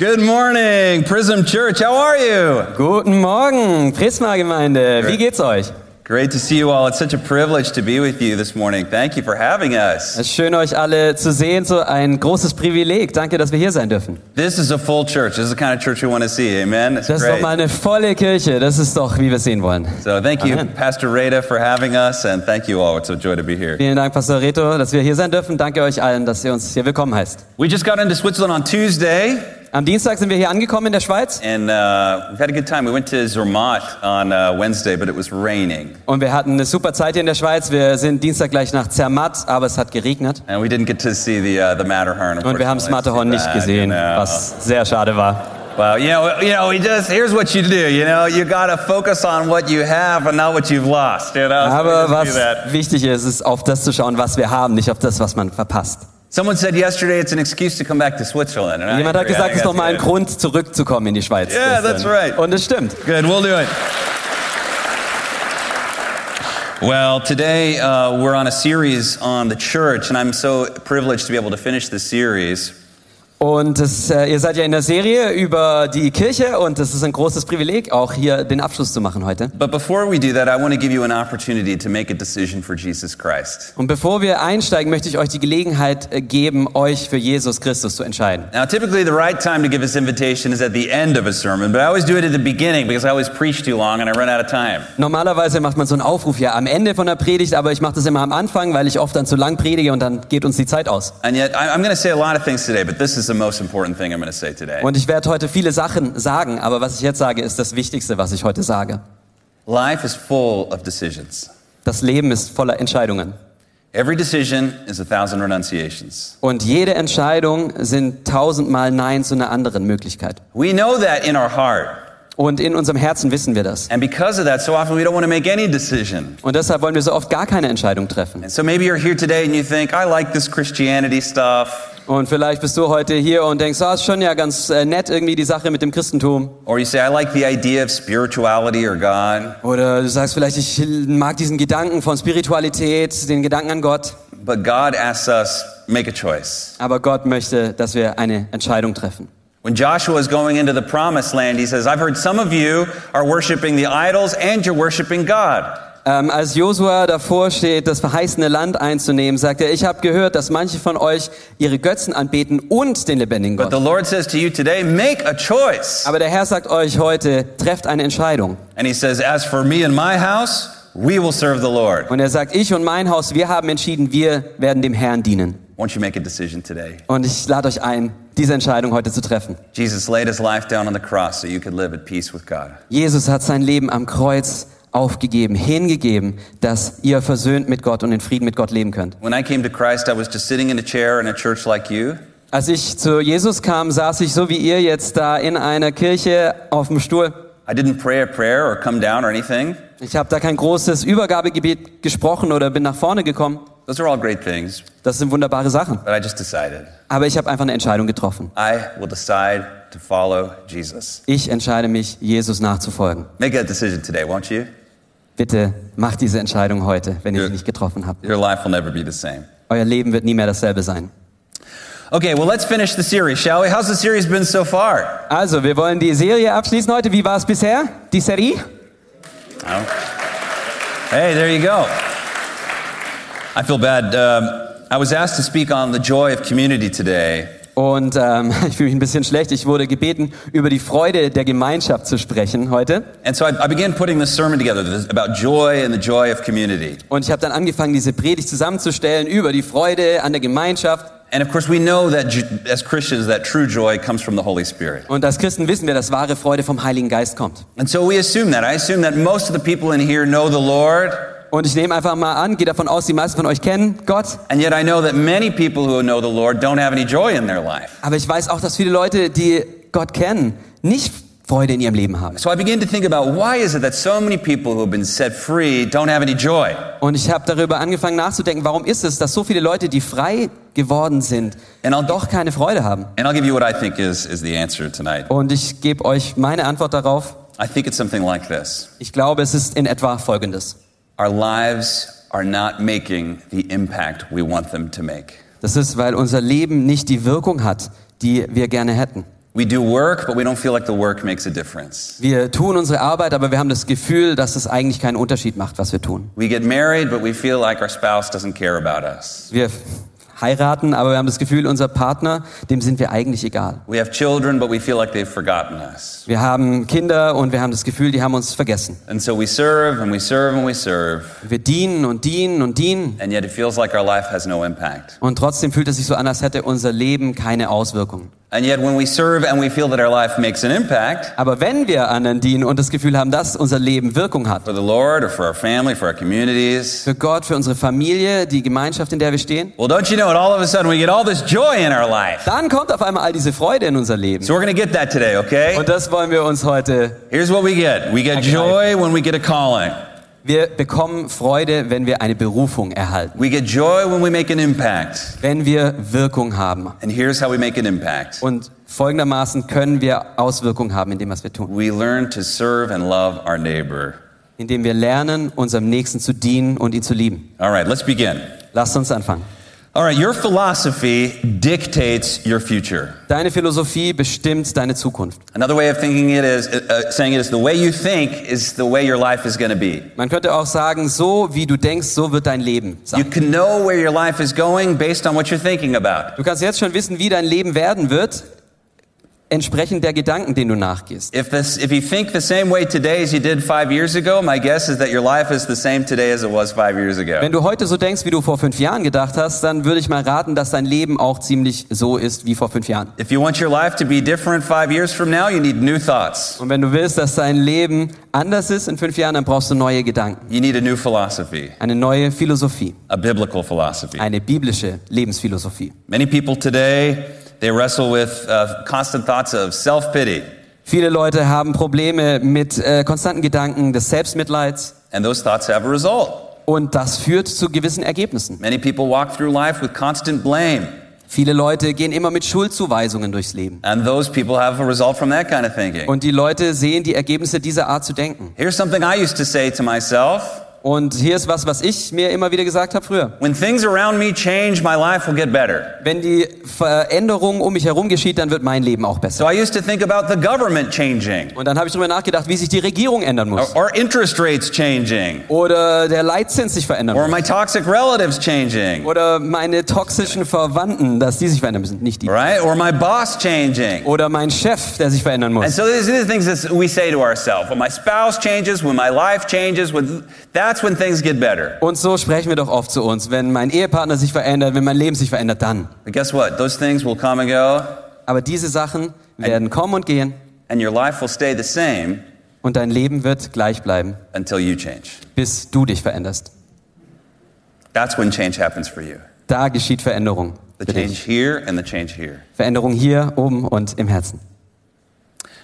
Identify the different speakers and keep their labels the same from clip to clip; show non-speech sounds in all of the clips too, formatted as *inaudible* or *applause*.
Speaker 1: Good morning, Prism Church. How are you?
Speaker 2: Guten Morgen, Prisma Gemeinde. Wie geht's euch?
Speaker 1: Great to see you all. It's such a privilege to be with you this morning. Thank you for having us.
Speaker 2: Es ist schön, euch alle zu sehen. So ein großes Privileg. Danke, dass wir hier sein dürfen.
Speaker 1: This is a full church. This is the kind of church we want to see. Amen. It's
Speaker 2: Das ist doch
Speaker 1: great.
Speaker 2: mal eine volle Kirche. Das ist doch, wie wir es sehen wollen.
Speaker 1: So thank you,
Speaker 2: Amen.
Speaker 1: Pastor Rada, for having us, and thank you all. It's a joy to be here.
Speaker 2: Vielen Dank, Pastor Reto, dass wir hier sein dürfen. Danke euch allen, dass ihr uns hier willkommen heißt.
Speaker 1: We just got into Switzerland on Tuesday,
Speaker 2: Am Dienstag sind wir hier angekommen in der Schweiz
Speaker 1: and uh, we've had a good time. We went to Zermatt on uh, Wednesday, but it was raining,
Speaker 2: und wir hatten eine super Zeit hier in der Schweiz. Wir sind Dienstag gleich nach Zermatt, aber es hat geregnet.
Speaker 1: and we didn't get to see the uh, the Matterhorn.
Speaker 2: Und wir haben das. Matterhorn nicht gesehen, was sehr schade war.
Speaker 1: Well, you know, you know, we just here's what you do. You know, you got to focus on what you have and not what you've lost. You know, we
Speaker 2: Aber was wichtig ist, ist auf das zu schauen, was wir haben, nicht auf das, was man verpasst.
Speaker 1: Someone said yesterday it's an excuse to come back to Switzerland. and
Speaker 2: Jemand hat gesagt, es ist
Speaker 1: that's
Speaker 2: noch mal ein. Grund, zurückzukommen in die Schweiz.
Speaker 1: Yeah, that's right.
Speaker 2: Und es stimmt.
Speaker 1: Good, we'll do it. Well, today uh, we're on a series on the church, and I'm so privileged to be able to finish this series.
Speaker 2: Und es, äh, ihr seid ja in der Serie über die Kirche und es ist ein großes Privileg, auch hier den Abschluss zu machen heute.
Speaker 1: But before we do that, I want to give you an opportunity to make a decision for Jesus Christ.
Speaker 2: Und bevor wir einsteigen, möchte ich euch die Gelegenheit äh, geben, euch für Jesus Christus zu entscheiden.
Speaker 1: Now, typically, the right time to give this invitation is at the end of a sermon, but I always do it at the beginning because I always preach too long and I run out of time.
Speaker 2: Normalerweise macht man so einen Aufruf ja am Ende von der Predigt, aber ich mache das immer am Anfang, weil ich oft dann zu lang predige und dann geht uns die Zeit aus.
Speaker 1: And yet, I'm going to say a lot of things today, but this is the most important thing I'm going to say today.
Speaker 2: Und ich werde heute viele Sachen sagen, aber was ich jetzt sage, ist das Wichtigste, was ich heute sage.
Speaker 1: Life is full of decisions.
Speaker 2: Das Leben ist voller Entscheidungen.
Speaker 1: Every decision is a thousand renunciations.
Speaker 2: Und jede Entscheidung sind tausendmal Nein zu einer anderen Möglichkeit.
Speaker 1: We know that in our heart.
Speaker 2: Und in unserem Herzen wissen wir das.
Speaker 1: And because of that, so often we don't want to make any decision.
Speaker 2: Und deshalb wollen wir so oft gar keine Entscheidung treffen.
Speaker 1: And so maybe you're here today and you think, I like this Christianity stuff.
Speaker 2: Und vielleicht bist du heute hier und denkst, ah, ist schon ja ganz äh, nett irgendwie die Sache mit dem Christentum.
Speaker 1: Or you say, I like the idea of spirituality or God.
Speaker 2: Oder du sagst vielleicht, ich mag diesen Gedanken von Spiritualität, den Gedanken an Gott.
Speaker 1: But God asks us, make a choice.
Speaker 2: Aber Gott möchte, dass wir eine Entscheidung treffen.
Speaker 1: When Joshua is going into the promised land, he says, I've heard some of you are worshiping the idols and you're worshiping God.
Speaker 2: Ähm, als Josua davor steht, das verheißene Land einzunehmen, sagt er, ich habe gehört, dass manche von euch ihre Götzen anbeten und den lebendigen
Speaker 1: But the
Speaker 2: Gott.
Speaker 1: Lord says to you today, make a choice.
Speaker 2: Aber der Herr sagt euch heute, trefft eine Entscheidung.
Speaker 1: And he says, As for me and my house, we will serve the Lord.
Speaker 2: Und er sagt, ich und mein Haus, wir haben entschieden, wir werden dem Herrn dienen.
Speaker 1: Won't you make a decision today?
Speaker 2: Und ich lade euch ein, diese Entscheidung heute zu treffen.
Speaker 1: Jesus laid his life down on the cross so you could live at peace with God.
Speaker 2: Jesus hat sein Leben am Kreuz aufgegeben, hingegeben, dass ihr versöhnt mit Gott und in Frieden mit Gott leben könnt.
Speaker 1: When I came to Christ, I was just sitting in a chair in a church like you.
Speaker 2: Als ich zu Jesus kam, saß ich so wie ihr jetzt da in einer Kirche auf dem Stuhl.
Speaker 1: I didn't pray a prayer or come down or anything.
Speaker 2: Ich habe da kein großes Übergabegebet gesprochen oder bin nach vorne gekommen.
Speaker 1: Those are all great things,
Speaker 2: Das sind wunderbare Sachen.
Speaker 1: but I just decided
Speaker 2: Aber ich habe einfach eine Entscheidung getroffen.
Speaker 1: I will decide to follow Jesus.
Speaker 2: Ich entscheide mich, Jesus nachzufolgen.
Speaker 1: Make that decision today, won't you?
Speaker 2: Bitte macht diese Entscheidung heute, wenn ihr sie nicht getroffen habt.
Speaker 1: Your life will never be the same.
Speaker 2: Euer Leben wird nie mehr dasselbe sein.
Speaker 1: Okay, well, let's finish the series, shall we? How's the series been so far?
Speaker 2: Also, wir wollen die Serie abschließen heute. Wie war es bisher? Die Serie?
Speaker 1: Oh. Hey, there you go. I feel bad. Um, I was asked to speak on the joy of community today.
Speaker 2: Und ähm, *laughs* ich fühle mich ein bisschen schlecht. Ich wurde gebeten, über die Freude der Gemeinschaft zu sprechen heute.
Speaker 1: And so I, I began putting this sermon together this, about joy and the joy of community.
Speaker 2: Und ich habe dann angefangen, diese Predigt zusammenzustellen über die Freude an der Gemeinschaft.
Speaker 1: And of course, we know that as Christians, that true joy comes from the Holy Spirit.
Speaker 2: Und als Christen wissen wir, dass wahre Freude vom Heiligen Geist kommt.
Speaker 1: And so we assume that. I assume that most of the people in here know the Lord.
Speaker 2: Und ich nehme einfach mal an, gehe davon aus, die meisten von euch kennen Gott.
Speaker 1: And yet I know that many people who know the Lord don't have any joy in their life.
Speaker 2: Aber ich weiß auch, dass viele Leute, die Gott kennen, nicht Freude in ihrem Leben haben.
Speaker 1: So I began to think about why is it that so many people who have been set free don't have any joy?
Speaker 2: Und ich habe darüber angefangen nachzudenken, warum ist es, dass so viele Leute, die frei geworden sind, doch keine Freude haben.
Speaker 1: and I'll give you what I think is, is the answer tonight.
Speaker 2: Und ich gebe euch meine Antwort darauf.
Speaker 1: I think it's something like this.
Speaker 2: Ich glaube, es ist in etwa Folgendes.
Speaker 1: Our lives are not making the impact we want them to make.
Speaker 2: Das ist, weil unser Leben nicht die Wirkung hat, die wir gerne hätten.
Speaker 1: We do work, but we don't feel like the work makes a difference.
Speaker 2: Wir tun unsere Arbeit, aber wir haben das Gefühl, dass es eigentlich keinen Unterschied macht, was wir tun.
Speaker 1: We get married, but we feel like our spouse doesn't care about us.
Speaker 2: Wir heiraten, aber wir haben das Gefühl, unser Partner, dem sind wir eigentlich egal.
Speaker 1: Children, like.
Speaker 2: Wir haben Kinder und wir haben das Gefühl, die haben uns vergessen.
Speaker 1: And so we serve and we serve and we serve,
Speaker 2: Wir dienen und dienen und dienen
Speaker 1: like no
Speaker 2: und trotzdem fühlt es sich so an, als hätte unser Leben keine Auswirkungen.
Speaker 1: And yet when we serve and we feel that our life makes an impact
Speaker 2: Aber wenn wir anderen dienen und das Gefühl haben, dass unser Leben Wirkung hat,
Speaker 1: for the Lord or for our family, for our communities,
Speaker 2: für Gott, für unsere Familie, die Gemeinschaft, in der wir stehen,
Speaker 1: well, don't you know it? All of a sudden we get all this joy in our life.
Speaker 2: dann kommt auf einmal all diese Freude in unser Leben.
Speaker 1: So we're going to get that today, okay?
Speaker 2: Und das wollen wir uns heute.
Speaker 1: Here's what we get. We get joy when we get a calling.
Speaker 2: Wir bekommen Freude, wenn wir eine Berufung erhalten,
Speaker 1: We get joy when we make an impact.
Speaker 2: wenn wir Wirkung haben.
Speaker 1: And here's how we make an impact.
Speaker 2: Und folgendermaßen können wir Auswirkungen haben in dem, was wir tun.
Speaker 1: We learn to serve and love our neighbor.
Speaker 2: Indem wir lernen, unserem Nächsten zu dienen und ihn zu lieben.
Speaker 1: All right, let's begin.
Speaker 2: Lasst uns anfangen.
Speaker 1: All right, your philosophy dictates your future.
Speaker 2: Deine Philosophie bestimmt deine Zukunft.
Speaker 1: Another way of thinking it is, uh, saying it is, the way you think is the way your life is going to be.
Speaker 2: Man könnte auch sagen, so wie du denkst, so wird dein Leben
Speaker 1: You
Speaker 2: sein.
Speaker 1: can know where your life is going based on what you're thinking about.
Speaker 2: Du kannst jetzt schon wissen, wie dein Leben werden wird, entsprechend der Gedanken, denen du nachgehst.
Speaker 1: If, this, if you think the same way today as you did five years ago, my guess is that your life is the same today as it was five years ago.
Speaker 2: Wenn du heute so denkst, wie du vor fünf Jahren gedacht hast, dann würde ich mal raten, dass dein Leben auch ziemlich so ist wie vor fünf Jahren.
Speaker 1: If you want your life to be different five years from now, you need new thoughts.
Speaker 2: Und wenn du willst, dass dein Leben anders ist in fünf Jahren, dann brauchst du neue Gedanken,
Speaker 1: You need a new philosophy,
Speaker 2: eine neue Philosophie,
Speaker 1: a biblical philosophy.
Speaker 2: eine biblische Lebensphilosophie.
Speaker 1: Many people today, they wrestle with uh, constant thoughts of self pity,
Speaker 2: Viele Leute haben Probleme mit äh, konstanten Gedanken des Selbstmitleids
Speaker 1: and those thoughts have a result.
Speaker 2: und das führt zu gewissen Ergebnissen.
Speaker 1: Many people walk through life with constant blame,
Speaker 2: Viele Leute gehen immer mit Schuldzuweisungen durchs Leben.
Speaker 1: and those people have a result from that kind of thinking.
Speaker 2: Und die Leute sehen die Ergebnisse dieser Art zu denken.
Speaker 1: Here's something I used to say to myself
Speaker 2: Und hier ist was, was ich mir immer wieder gesagt habe früher.
Speaker 1: Change.
Speaker 2: Wenn die Veränderung um mich herum geschieht, dann wird mein Leben auch besser.
Speaker 1: So
Speaker 2: Und dann habe ich darüber nachgedacht, wie sich die Regierung ändern
Speaker 1: or,
Speaker 2: muss.
Speaker 1: or changing,
Speaker 2: Oder der Leitzins sich verändern
Speaker 1: or
Speaker 2: muss. Oder meine toxischen Verwandten, dass die sich verändern müssen, nicht die.
Speaker 1: right? Or.
Speaker 2: Oder mein Chef, der sich verändern
Speaker 1: And
Speaker 2: muss.
Speaker 1: so these are the things that we say to ourselves. When my spouse changes, when my life changes, when, that's when things get better.
Speaker 2: Und so sprechen wir doch oft zu uns. Wenn mein Ehepartner sich verändert, wenn mein Leben sich verändert, dann.
Speaker 1: But guess what? Those things will come and go,
Speaker 2: Aber diese Sachen werden kommen und gehen
Speaker 1: and your life will stay the same
Speaker 2: und dein Leben wird gleich bleiben,
Speaker 1: until you change.
Speaker 2: bis du dich veränderst.
Speaker 1: That's when change happens for you.
Speaker 2: Da geschieht Veränderung.
Speaker 1: The change here and the change here.
Speaker 2: Veränderung hier, oben und im Herzen.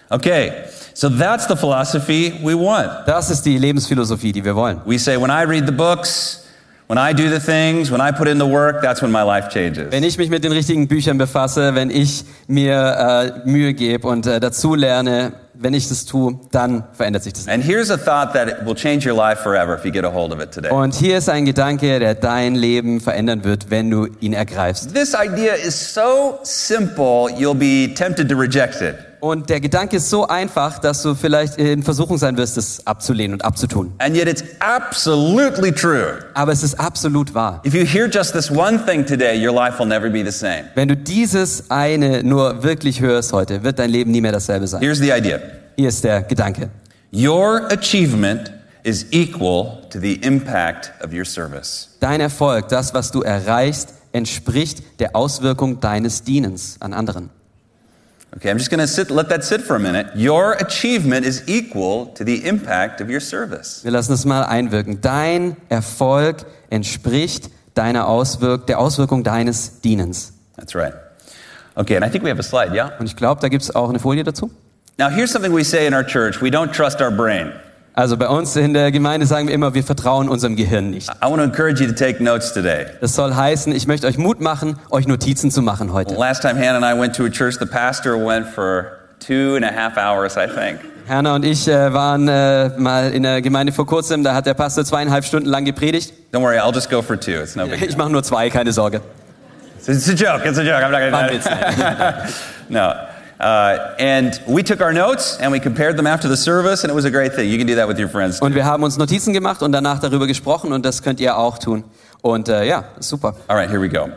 Speaker 1: Okay, so that's the philosophy we want.
Speaker 2: Das ist die Lebensphilosophie, die wir wollen.
Speaker 1: We say, when I read the books, when I do the things, when I put in the work, that's when my life changes.
Speaker 2: Wenn ich mich mit den richtigen Büchern befasse, wenn ich mir äh, Mühe gebe und äh, dazu lerne, wenn ich das tue, dann verändert sich das.
Speaker 1: And here's a thought that will change your life forever if you get a hold of it today.
Speaker 2: Und hier ist ein Gedanke, der dein Leben verändern wird, wenn du ihn ergreifst.
Speaker 1: This idea is so simple, you'll be tempted to reject it.
Speaker 2: Und der Gedanke ist so einfach, dass du vielleicht in Versuchung sein wirst, es abzulehnen und abzutun.
Speaker 1: And yet it's absolutely true.
Speaker 2: Aber es ist absolut wahr.
Speaker 1: If you hear just this one thing today, your life will never be the same.
Speaker 2: Wenn du dieses eine nur wirklich hörst heute, wird dein Leben nie mehr dasselbe sein.
Speaker 1: Here's the idea
Speaker 2: Hier ist der Gedanke.
Speaker 1: your achievement is equal to the impact of your service.
Speaker 2: Dein Erfolg, das, was du erreichst, entspricht der Auswirkung deines Dienens an anderen.
Speaker 1: Okay, I'm just going to sit, let that sit for a minute. Your achievement is equal to the impact of your service.
Speaker 2: Wir lassen es mal einwirken. Dein Erfolg entspricht deiner Auswirk der Auswirkung deines Dienens.
Speaker 1: That's right. Okay, and I think we have a slide, yeah?
Speaker 2: Und ich glaube, da gibt es auch eine Folie dazu.
Speaker 1: Now, here's something we say in our church we don't trust our brain.
Speaker 2: Also bei uns in der Gemeinde sagen wir immer, wir vertrauen unserem Gehirn nicht.
Speaker 1: I want to encourage you to take notes today.
Speaker 2: Das soll heißen, ich möchte euch Mut machen, euch Notizen zu machen heute.
Speaker 1: Last time Hannah and I went to a church, the pastor went for two and a half hours, I think.
Speaker 2: Herna und ich äh, waren äh, mal in der Gemeinde vor kurzem, da hat der Pastor zweieinhalb Stunden lang gepredigt.
Speaker 1: Don't worry, I'll just go for two. It's no big deal.
Speaker 2: Ich mache nur zwei, keine Sorge.
Speaker 1: It's a joke. It's a joke. I'm not
Speaker 2: War ein Witz. *laughs*
Speaker 1: no. Uh, and we took our notes and we compared them after the service, and it was a great thing. You can do that with your friends.
Speaker 2: Und wir haben uns Notizen gemacht und danach darüber gesprochen und das könnt ihr auch tun. Und äh, ja, super.
Speaker 1: All right, here we go.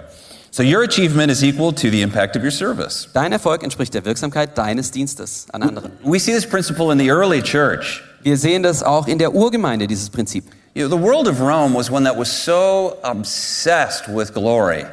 Speaker 1: So your achievement is equal to the impact of your service.
Speaker 2: Dein Erfolg entspricht der Wirksamkeit deines Dienstes an anderen.
Speaker 1: We see this principle in the early church.
Speaker 2: Wir sehen das auch in der Urgemeinde, dieses Prinzip.
Speaker 1: You know, the world of Rome was one that was so obsessed with glory.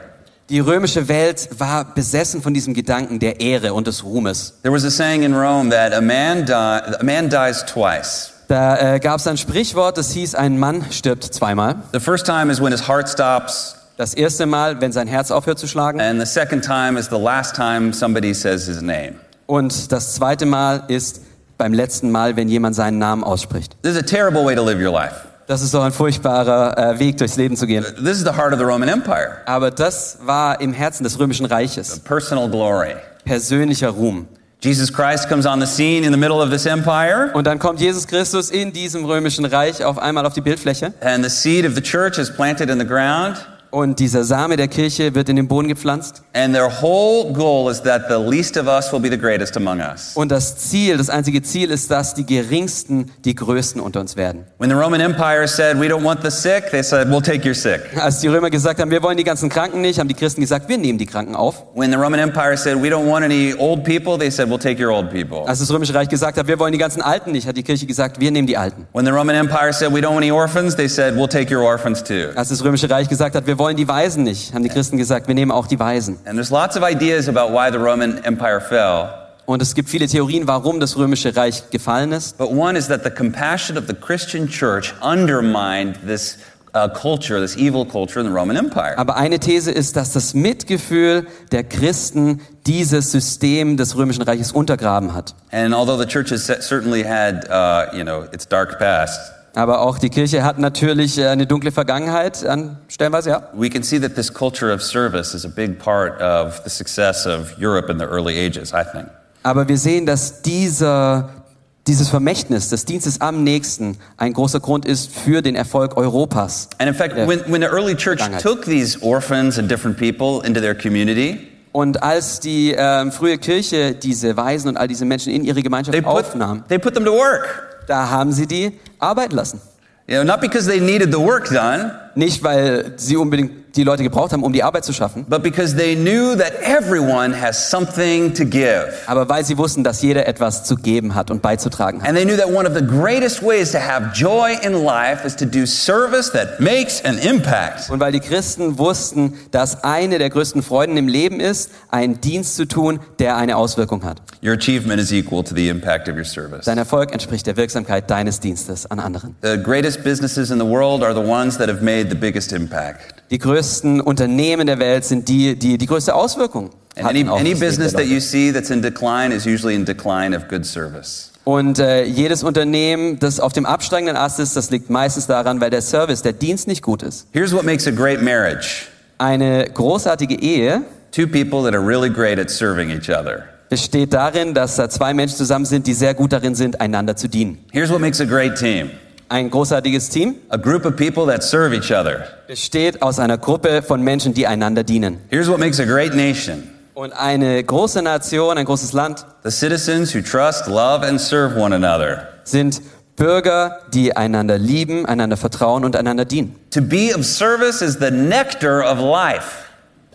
Speaker 2: Die römische Welt war besessen von diesem Gedanken der Ehre und des Ruhmes.
Speaker 1: There was a saying in Rome that a man, di- a man dies twice.
Speaker 2: Da äh, gab es ein Sprichwort, das hieß, ein Mann stirbt zweimal.
Speaker 1: The first time is when his heart stops,
Speaker 2: Das erste Mal, wenn sein Herz aufhört zu schlagen.
Speaker 1: and the second time is the last time somebody says his name.
Speaker 2: Und das zweite Mal ist beim letzten Mal, wenn jemand seinen Namen ausspricht.
Speaker 1: This is a terrible way to live your life.
Speaker 2: Das ist doch ein furchtbarer äh, Weg, durchs Leben zu gehen.
Speaker 1: This is the heart of the Roman Empire
Speaker 2: Aber das war im Herzen des römischen Reiches.
Speaker 1: personal glory.
Speaker 2: Persönlicher Ruhm.
Speaker 1: Jesus Christ comes on the scene in the middle of this empire,
Speaker 2: Und dann kommt Jesus Christus in diesem römischen Reich auf einmal auf die Bildfläche.
Speaker 1: and the seed of the church is planted in the ground.
Speaker 2: Und dieser Same der Kirche wird in den Boden gepflanzt.
Speaker 1: And their whole goal is that the least of us will be the greatest among us.
Speaker 2: Und das Ziel, das einzige Ziel ist, dass die Geringsten die Größten unter uns werden.
Speaker 1: When the Roman Empire said, We don't want the sick, they said, We'll take your sick.
Speaker 2: Als die Römer gesagt haben, wir wollen die ganzen Kranken nicht, haben die Christen gesagt, wir nehmen die Kranken auf.
Speaker 1: When the Roman Empire said, We don't want any old people, they said, We'll take your old people.
Speaker 2: Als das Römische Reich gesagt hat, wir wollen die ganzen Alten nicht, hat die Kirche gesagt, wir nehmen die Alten.
Speaker 1: When the Roman Empire said, We don't want any orphans, they said, We'll take your orphans too.
Speaker 2: Als das Römische Reich gesagt hat, wir wollen die Weisen nicht, haben die Christen gesagt, wir nehmen auch die Weisen.
Speaker 1: And there's lots of ideas about why the Roman Empire fell.
Speaker 2: Und es gibt viele Theorien, warum das Römische Reich gefallen ist.
Speaker 1: But one is that the compassion of the Christian church undermined this uh, culture, this evil culture in the Roman Empire.
Speaker 2: Aber eine These ist, dass das Mitgefühl der Christen dieses System des Römischen Reiches untergraben hat.
Speaker 1: And although the church has certainly had, uh, you know, its dark past,
Speaker 2: Aber auch die Kirche hat natürlich äh, eine dunkle Vergangenheit, an stellenweise, ja.
Speaker 1: we can see that this culture of service is a big part of the success of Europe in the early ages, I think.
Speaker 2: Aber wir sehen, dass dieser, dieses Vermächtnis des Dienstes am Nächsten ein großer Grund ist für den Erfolg Europas.
Speaker 1: And in fact, when, when the early church took these orphans and different people into their community,
Speaker 2: Und als die ähm, frühe Kirche diese Weisen und all diese Menschen in ihre Gemeinschaft
Speaker 1: they put,
Speaker 2: aufnahm,
Speaker 1: they put them to work.
Speaker 2: Da haben sie die arbeiten lassen.
Speaker 1: You know, not because they needed the work done,
Speaker 2: Nicht, weil sie unbedingt die Leute gebraucht haben, um die Arbeit zu schaffen,
Speaker 1: but because they knew that everyone has something to give.
Speaker 2: aber weil sie wussten, dass jeder etwas zu geben hat und beizutragen hat.
Speaker 1: And they knew that one of the greatest ways to have joy in life is to do service that makes an impact.
Speaker 2: Und weil die Christen wussten, dass eine der größten Freuden im Leben ist, einen Dienst zu tun, der eine Auswirkung hat.
Speaker 1: Your achievement is equal to the impact of your service.
Speaker 2: Dein Erfolg entspricht der Wirksamkeit deines Dienstes an anderen.
Speaker 1: The greatest businesses in the world are the ones that have made the biggest impact.
Speaker 2: Die größten Unternehmen der Welt sind die, die die größte Auswirkung
Speaker 1: And any,
Speaker 2: hatten auf
Speaker 1: any
Speaker 2: das Leben
Speaker 1: business
Speaker 2: der
Speaker 1: that you
Speaker 2: Leute.
Speaker 1: see that's in decline is usually in decline of good service.
Speaker 2: Und äh, jedes Unternehmen, das auf dem absteigenden Ast ist, das liegt meistens daran, weil der Service, der Dienst nicht gut ist.
Speaker 1: Here's what makes a great marriage
Speaker 2: Eine großartige Ehe
Speaker 1: two people that are really great at serving each other.
Speaker 2: besteht darin, dass da zwei Menschen zusammen sind, die sehr gut darin sind, einander zu dienen.
Speaker 1: Here's what makes a great team
Speaker 2: Ein großartiges Team
Speaker 1: a group of people that serve each other.
Speaker 2: besteht aus einer Gruppe von Menschen, die einander dienen.
Speaker 1: Here's what makes a great nation
Speaker 2: Und eine große Nation, ein großes Land
Speaker 1: the citizens who trust, love, and serve one another.
Speaker 2: sind Bürger, die einander lieben, einander vertrauen und einander dienen.
Speaker 1: To be of service is the nectar of life.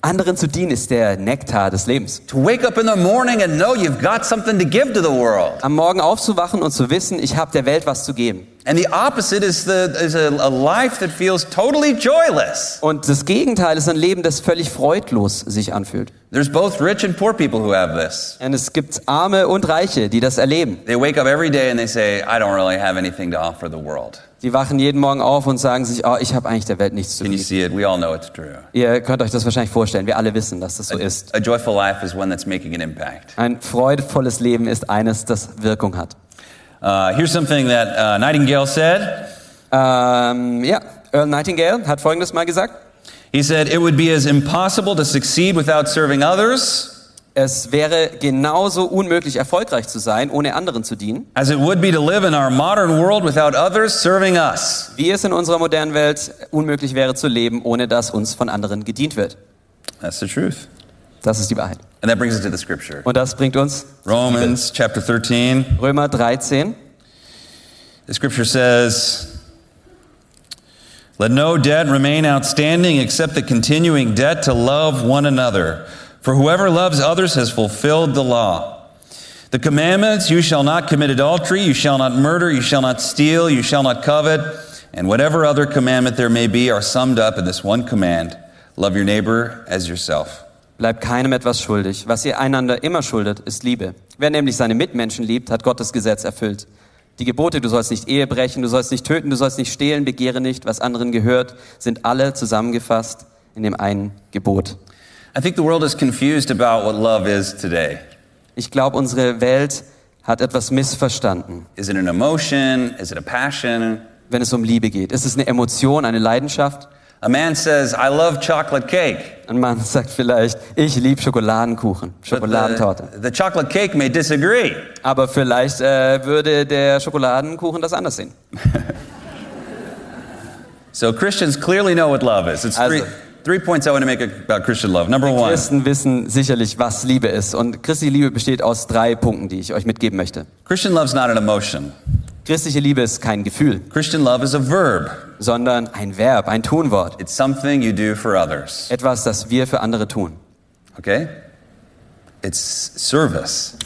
Speaker 2: Anderen zu dienen ist der Nektar des Lebens.
Speaker 1: To wake up in the morning and know you've got something to give to the world.
Speaker 2: Am Morgen aufzuwachen und zu wissen, ich habe der Welt was zu geben.
Speaker 1: And the opposite is, the, is a, a life that feels totally joyless.
Speaker 2: Und das Gegenteil ist ein Leben, das völlig freudlos sich anfühlt.
Speaker 1: There's both rich and poor people who have this.
Speaker 2: Und es gibt Arme und Reiche, die das erleben.
Speaker 1: They wake up every day and they say, I don't really have anything to offer the world.
Speaker 2: Die wachen jeden Morgen auf und sagen sich, oh, ich habe eigentlich der Welt nichts zu
Speaker 1: Can you
Speaker 2: bieten.
Speaker 1: see it? We all know it's true.
Speaker 2: Ihr könnt euch das wahrscheinlich vorstellen. Wir alle wissen, dass das so ist.
Speaker 1: A joyful life is one that's making an impact.
Speaker 2: Ein freudvolles Leben ist eines, das Wirkung hat.
Speaker 1: Uh, here's something that uh, Nightingale said.
Speaker 2: Ähm, ja, Earl Nightingale hat Folgendes mal gesagt.
Speaker 1: He said, It would be as impossible to succeed without serving others
Speaker 2: Es wäre genauso unmöglich, erfolgreich zu sein, ohne anderen zu dienen,
Speaker 1: as it would be to live in our modern world without others serving us.
Speaker 2: wie es in unserer modernen Welt unmöglich wäre zu leben, ohne dass uns von anderen gedient wird.
Speaker 1: That's the truth.
Speaker 2: Das ist die Wahrheit.
Speaker 1: And that brings us to the scripture.
Speaker 2: Und das bringt uns
Speaker 1: Romans chapter 13.
Speaker 2: Römer 13.
Speaker 1: The scripture says, Let no debt remain outstanding except the continuing debt to love one another. For whoever loves others has fulfilled the law. The commandments you shall not commit adultery, you shall not murder, you shall not steal, you shall not covet, and whatever other commandment there may be are summed up in this one command love your neighbor as yourself.
Speaker 2: Bleibt keinem etwas schuldig. Was ihr einander immer schuldet, ist Liebe. Wer nämlich seine Mitmenschen liebt, hat Gottes Gesetz erfüllt. Die Gebote, du sollst nicht Ehe brechen, du sollst nicht töten, du sollst nicht stehlen, begehre nicht, was anderen gehört, sind alle zusammengefasst in dem einen Gebot.
Speaker 1: I think the world is confused about what love is today.
Speaker 2: Ich glaube, unsere Welt hat etwas missverstanden,
Speaker 1: Is it an emotion? Is it a passion?
Speaker 2: wenn es um Liebe geht. Ist es eine Emotion, eine Leidenschaft?
Speaker 1: A man says, I love chocolate cake.
Speaker 2: Ein Mann *laughs* sagt vielleicht, ich liebe Schokoladenkuchen, Schokoladentorte.
Speaker 1: the, the chocolate cake may disagree.
Speaker 2: Aber vielleicht äh, würde der Schokoladenkuchen das anders sehen. *laughs*
Speaker 1: So Christians clearly know what love is. It's three,
Speaker 2: Also-
Speaker 1: three points I want to make about Christian love. Number one,
Speaker 2: Christen wissen sicherlich, was Liebe ist. Und christliche Liebe besteht aus drei Punkten, die ich euch mitgeben möchte.
Speaker 1: Christian love's not an emotion.
Speaker 2: Christliche Liebe ist kein Gefühl,
Speaker 1: Christian love is a verb.
Speaker 2: sondern ein Verb, ein Tunwort.
Speaker 1: It's something you do for others.
Speaker 2: Etwas, das wir für andere tun.
Speaker 1: Okay? It's service.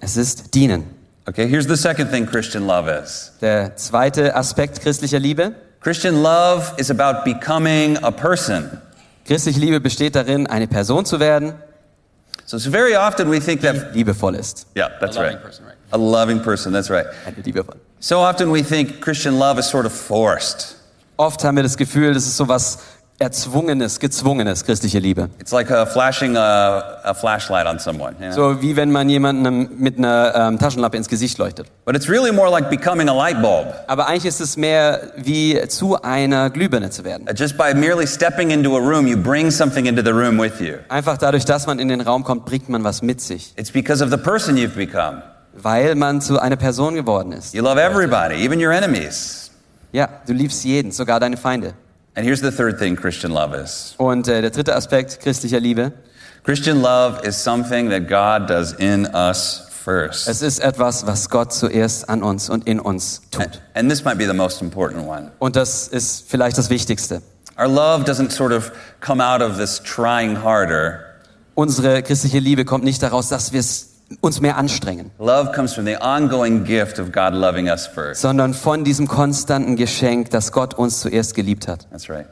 Speaker 2: Es ist dienen.
Speaker 1: Okay, here's the second thing Christian love is.
Speaker 2: Der zweite Aspekt christlicher Liebe.
Speaker 1: Christian love is about becoming a person.
Speaker 2: Christliche Liebe besteht darin, eine Person zu werden,
Speaker 1: So, so very often we think that,
Speaker 2: die liebevoll ist.
Speaker 1: yeah, that's
Speaker 3: A loving
Speaker 1: right.
Speaker 3: person, right.
Speaker 1: A loving person, that's right.
Speaker 2: Eine liebevoll.
Speaker 1: So often we think Christian love is sort of forced.
Speaker 2: Oft haben wir das Gefühl, das ist so was Erzwungenes, Gezwungenes, christliche Liebe.
Speaker 1: It's like uh, flashing a, a flashlight on someone. you know?
Speaker 2: So wie wenn man jemandem mit einer ähm, Taschenlampe ins Gesicht leuchtet.
Speaker 1: but it's really more like becoming a light bulb.
Speaker 2: Aber eigentlich ist es mehr wie zu einer Glühbirne zu werden.
Speaker 1: Uh, Just by merely stepping into a room, you bring something into the room with you.
Speaker 2: Einfach dadurch, dass man in den Raum kommt, bringt man was mit sich.
Speaker 1: It's because of the person you've become.
Speaker 2: Weil man zu einer Person geworden ist.
Speaker 1: You love everybody, even your enemies.
Speaker 2: Ja, du liebst jeden, sogar deine Feinde.
Speaker 1: And here's the third thing Christian love is
Speaker 2: Und äh, der dritte Aspekt christlicher Liebe,
Speaker 1: Christian love is something that God does in us first.
Speaker 2: es ist etwas, was Gott zuerst an uns und in uns tut.
Speaker 1: And this might be the most important one.
Speaker 2: Und das ist vielleicht das Wichtigste.
Speaker 1: Our love doesn't sort of come out of this trying harder.
Speaker 2: Unsere christliche Liebe kommt nicht daraus, dass wir es uns mehr anstrengen,
Speaker 1: Love comes from the ongoing gift of God loving us first.
Speaker 2: sondern von diesem konstanten Geschenk, dass Gott uns zuerst geliebt hat.
Speaker 1: That's right.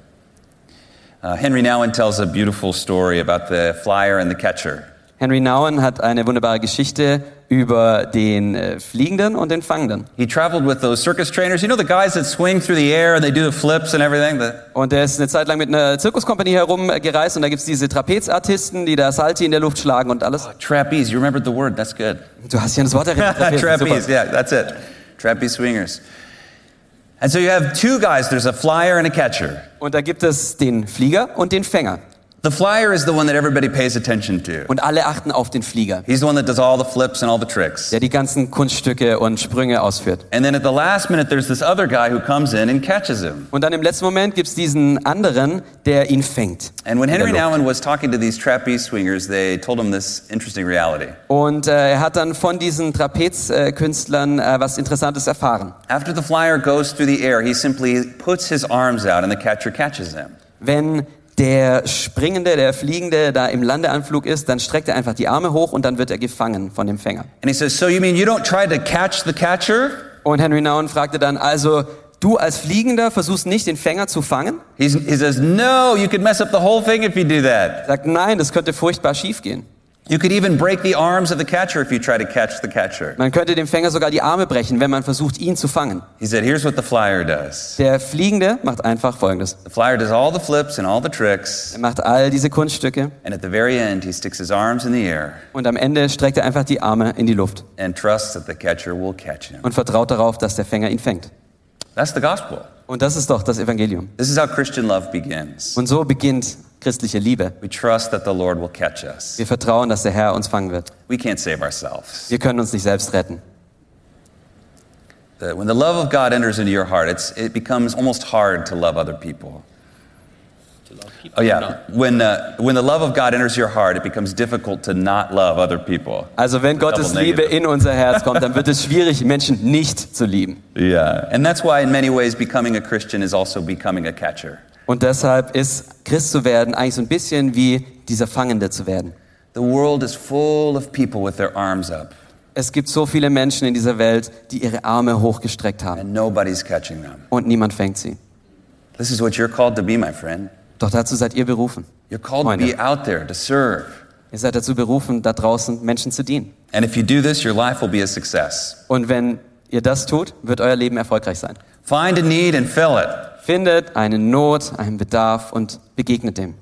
Speaker 1: Uh, Henry Nouwen tells a beautiful story about the flyer and the catcher.
Speaker 2: Henry Nouwen hat eine wunderbare Geschichte über den äh, Fliegenden und den Fangenden.
Speaker 1: He traveled with those circus trainers. You know the guys that swing through the air and they do the flips and everything? The,
Speaker 2: Und er ist eine Zeit lang mit einer Zirkuskompanie herumgereist und da gibt's diese Trapezartisten, die da Salti in der Luft schlagen und alles.
Speaker 1: trapeze. You remembered the word. That's good.
Speaker 2: Du hast ja das Wort erinnert. Trapez, *laughs*
Speaker 1: trapeze.
Speaker 2: super.
Speaker 1: Yeah, that's it. Trapeze swingers. And so you have two guys. There's a flyer and a catcher.
Speaker 2: Und da gibt es den Flieger und den Fänger.
Speaker 1: The flyer is the one that everybody pays attention to.
Speaker 2: Und alle achten auf den Flieger,
Speaker 1: He's the one that does all the flips and all the tricks.
Speaker 2: der die ganzen Kunststücke und Sprünge ausführt.
Speaker 1: And then at the last minute, there's this other guy who comes in and catches him.
Speaker 2: Und dann im letzten Moment gibt's diesen anderen, der ihn fängt.
Speaker 1: And when Henry. Nouwen was talking to these trapeze swingers, they told him this interesting reality.
Speaker 2: Und äh, er hat dann von diesen Trapezkünstlern äh, was Interessantes erfahren.
Speaker 1: After the flyer goes through the air, he simply puts his arms out and the catcher catches him.
Speaker 2: Wenn der Springende, der Fliegende da im Landeanflug ist, dann streckt er einfach die Arme hoch und dann wird er gefangen von dem Fänger.
Speaker 1: And he says, So you mean you don't try to catch the catcher?
Speaker 2: Und Henry Nouwen fragte dann, also du als Fliegender versuchst nicht den Fänger zu fangen?
Speaker 1: He's, he says, No, you could mess up the whole thing if you do that.
Speaker 2: Er sagt, nein, das könnte furchtbar schiefgehen.
Speaker 1: You could even break the arms of the catcher if you try to catch the catcher.
Speaker 2: Man könnte dem Fänger sogar die Arme brechen, wenn man versucht, ihn zu fangen.
Speaker 1: He said, Here's what the flyer does
Speaker 2: Der Fliegende macht einfach Folgendes.
Speaker 1: the flyer does all the flips and all the tricks,
Speaker 2: Er macht all diese Kunststücke
Speaker 1: and at the very end, he sticks his arms in the air
Speaker 2: und am Ende streckt er einfach die Arme in die Luft
Speaker 1: and trusts that the catcher will catch him.
Speaker 2: und vertraut darauf, dass der Fänger ihn fängt.
Speaker 1: That's the gospel.
Speaker 2: Und das ist doch das Evangelium.
Speaker 1: This is how Christian love begins.
Speaker 2: Und so beginnt christliche Liebe. Wir vertrauen, dass der Herr uns fangen wird. Wir können uns nicht selbst retten.
Speaker 1: When the love of God enters into your heart, it's, it becomes almost hard to love other people. Oh yeah, when uh, when the love of God enters your heart, it becomes difficult to not love other people.
Speaker 2: Also wenn Gottes Liebe in unser Herz kommt, dann wird es schwierig, Menschen nicht zu lieben.
Speaker 1: Yeah, and that's why in many ways becoming a Christian is also becoming a catcher.
Speaker 2: Und deshalb ist Christ zu werden eigentlich so ein bisschen wie dieser Fangende zu werden.
Speaker 1: The world is full of people with their arms up,
Speaker 2: Es gibt so viele Menschen in dieser Welt, die ihre Arme hochgestreckt haben
Speaker 1: and nobody's catching them.
Speaker 2: und niemand fängt sie.
Speaker 1: This is what you're called to be, my friend.
Speaker 2: Doch dazu seid ihr berufen.
Speaker 1: You're called to
Speaker 2: Freunde.
Speaker 1: be out there to serve.
Speaker 2: Ihr seid dazu berufen, da draußen Menschen zu dienen.
Speaker 1: And if you do this, your life will be a success.
Speaker 2: Und wenn ihr das tut, wird euer Leben erfolgreich sein.
Speaker 1: Find a need and fill it.
Speaker 2: Findet eine Not, einen Bedarf und begegnet dem.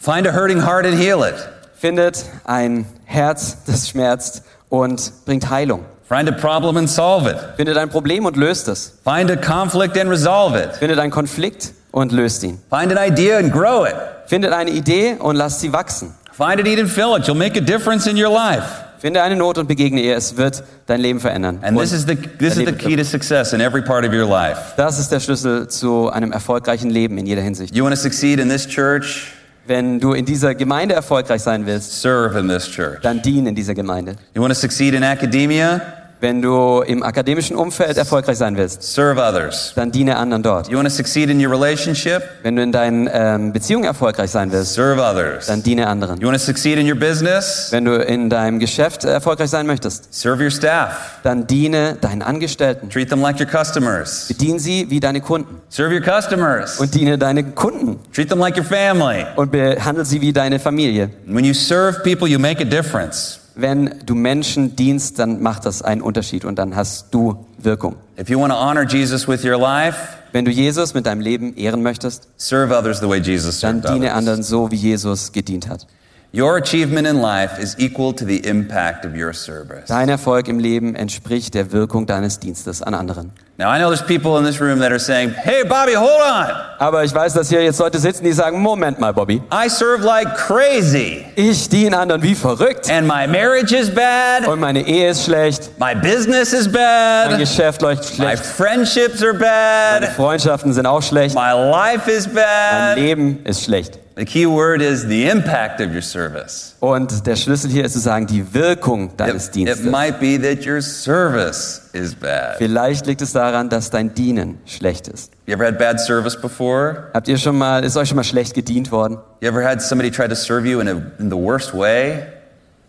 Speaker 1: Find a hurting heart and heal it.
Speaker 2: Findet ein Herz, das schmerzt und bringt Heilung.
Speaker 1: Find a problem and solve it.
Speaker 2: Findet ein Problem und löst es.
Speaker 1: Find a conflict and resolve it.
Speaker 2: Findet einen Konflikt und löst ihn.
Speaker 1: Find an idea and grow it.
Speaker 2: Findet eine Idee und lasst sie wachsen.
Speaker 1: Find a need and fill it. You'll make a difference in your life.
Speaker 2: Finde eine Not und begegne ihr. Es wird dein Leben verändern.
Speaker 1: And this is the this is the key to success in every part of your life.
Speaker 2: Das ist der Schlüssel zu einem erfolgreichen Leben in jeder Hinsicht.
Speaker 1: You want to succeed in this church?
Speaker 2: Wenn du in dieser Gemeinde erfolgreich sein willst,
Speaker 1: Serve in this church.
Speaker 2: dann dien in dieser Gemeinde.
Speaker 1: You want to succeed in academia?
Speaker 2: Wenn du im akademischen Umfeld erfolgreich sein willst,
Speaker 1: Serve others.
Speaker 2: dann diene anderen dort.
Speaker 1: You want to succeed in your relationship?
Speaker 2: Wenn du in deinen ähm, Beziehungen erfolgreich sein willst,
Speaker 1: Serve others.
Speaker 2: dann diene anderen.
Speaker 1: You want to succeed in your business?
Speaker 2: Wenn du in deinem Geschäft erfolgreich sein möchtest,
Speaker 1: Serve your staff.
Speaker 2: dann diene deinen Angestellten.
Speaker 1: Treat them like your customers.
Speaker 2: Bedien sie wie deine Kunden
Speaker 1: Serve your customers.
Speaker 2: und diene deine Kunden
Speaker 1: Treat them like your family.
Speaker 2: und behandle sie wie deine Familie.
Speaker 1: When you serve people, you make a difference.
Speaker 2: Wenn du Menschen dienst, dann macht das einen Unterschied und dann hast du Wirkung.
Speaker 1: If you want to honor Jesus with your life,
Speaker 2: Wenn du Jesus mit deinem Leben ehren möchtest,
Speaker 1: serve others the way Jesus
Speaker 2: dann diene anderen so, wie Jesus gedient hat.
Speaker 1: Your achievement in life is equal to the impact of your service.
Speaker 2: Dein Erfolg im Leben entspricht der Wirkung deines Dienstes an anderen.
Speaker 1: Now, I know there's people in this room that are saying, hey, Bobby, hold on.
Speaker 2: Aber ich weiß, dass hier jetzt Leute sitzen, die sagen, Moment mal, Bobby,
Speaker 1: I serve like crazy,
Speaker 2: ich diene anderen wie verrückt
Speaker 1: and my marriage is bad,
Speaker 2: und meine Ehe ist schlecht,
Speaker 1: my business is
Speaker 2: mein
Speaker 1: bad,
Speaker 2: Geschäft läuft
Speaker 1: my
Speaker 2: schlecht,
Speaker 1: friendships are
Speaker 2: meine
Speaker 1: bad,
Speaker 2: Freundschaften sind auch schlecht,
Speaker 1: my life is
Speaker 2: mein
Speaker 1: bad.
Speaker 2: Leben ist schlecht.
Speaker 1: The key word is the impact of your service.
Speaker 2: Und der Schlüssel hier ist zu sagen, die Wirkung deines
Speaker 1: It, it
Speaker 2: Dienstes.
Speaker 1: might be that your service is bad.
Speaker 2: Vielleicht liegt es daran, dass dein Dienen schlecht ist.
Speaker 1: You ever had bad service before?
Speaker 2: Habt ihr schon mal, ist euch schon mal schlecht gedient worden?
Speaker 1: You ever had somebody try to serve you in, a, in the worst way?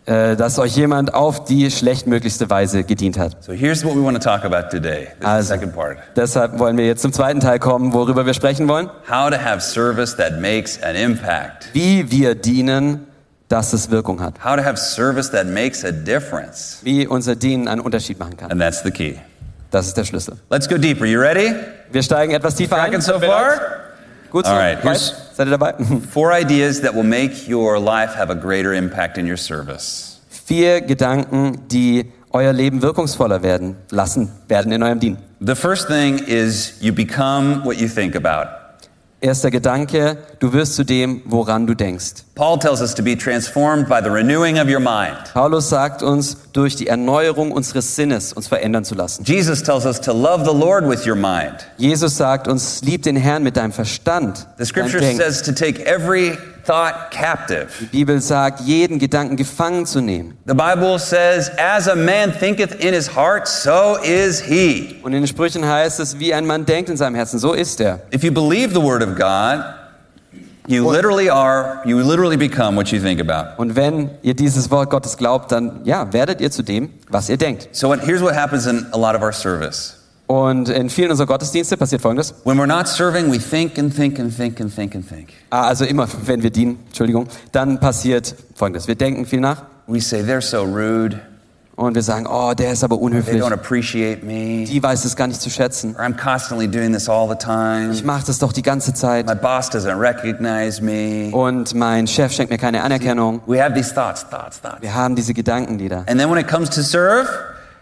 Speaker 2: Äh, dass euch jemand auf die schlechtmöglichste Weise gedient hat.
Speaker 1: So here's what we want to talk about today. This is the
Speaker 2: Also,
Speaker 1: second part.
Speaker 2: deshalb wollen wir jetzt zum zweiten Teil kommen, worüber wir sprechen wollen.
Speaker 1: How to have service that makes an impact.
Speaker 2: Wie wir dienen, dass es Wirkung hat.
Speaker 1: How to have service that makes a difference.
Speaker 2: Wie unser Dienen einen Unterschied machen kann.
Speaker 1: And that's the key.
Speaker 2: Das ist der Schlüssel.
Speaker 1: Let's go deeper. You ready?
Speaker 2: Wir steigen etwas tiefer ein.
Speaker 1: So far?
Speaker 2: Gut so.
Speaker 1: All right, here's-
Speaker 2: Seid ihr dabei?
Speaker 1: Four ideas that will make your life have a greater impact in your service.
Speaker 2: Vier Gedanken, die euer Leben wirkungsvoller werden lassen werden in eurem Dienen.
Speaker 1: The first thing is you become what you think about.
Speaker 2: Erster Gedanke, du wirst zu dem, woran du denkst.
Speaker 1: Paul tells us to be transformed by the renewing of your mind.
Speaker 2: Paulus sagt uns, durch die Erneuerung unseres Sinnes uns verändern zu lassen.
Speaker 1: Jesus tells us to love the Lord with your mind.
Speaker 2: Jesus sagt uns, lieb den Herrn mit deinem Verstand.
Speaker 1: The scripture says to take every thought captive.
Speaker 2: Die Bibel sagt, jeden Gedanken gefangen zu nehmen.
Speaker 1: The Bible says, as a man thinketh in his heart, so is he.
Speaker 2: Und in den Sprüchen heißt es, wie ein Mann denkt in seinem Herzen, so ist er.
Speaker 1: If you believe the word of God, you literally are, you literally become what you think about.
Speaker 2: Und wenn ihr dieses Wort Gottes glaubt, dann ja, werdet ihr zu dem, was ihr denkt.
Speaker 1: So what, here's what happens in a lot of our service.
Speaker 2: Und in vielen unserer Gottesdienste passiert Folgendes.
Speaker 1: When we're not serving, we think and think and think and think and think.
Speaker 2: Ah, Also immer, wenn wir dienen, Entschuldigung, dann passiert Folgendes. Wir denken viel nach
Speaker 1: We say, they're so rude.
Speaker 2: Und wir sagen, oh, der ist aber unhöflich.
Speaker 1: don't appreciate me.
Speaker 2: Die weiß es gar nicht zu schätzen.
Speaker 1: Or I'm constantly doing this all the time.
Speaker 2: Ich mache das doch die ganze Zeit.
Speaker 1: My boss doesn't recognize me.
Speaker 2: Und mein Chef schenkt mir keine Anerkennung.
Speaker 1: We have these thoughts, thoughts, thoughts.
Speaker 2: Wir haben diese Gedanken, die da
Speaker 1: And then when it comes to serve,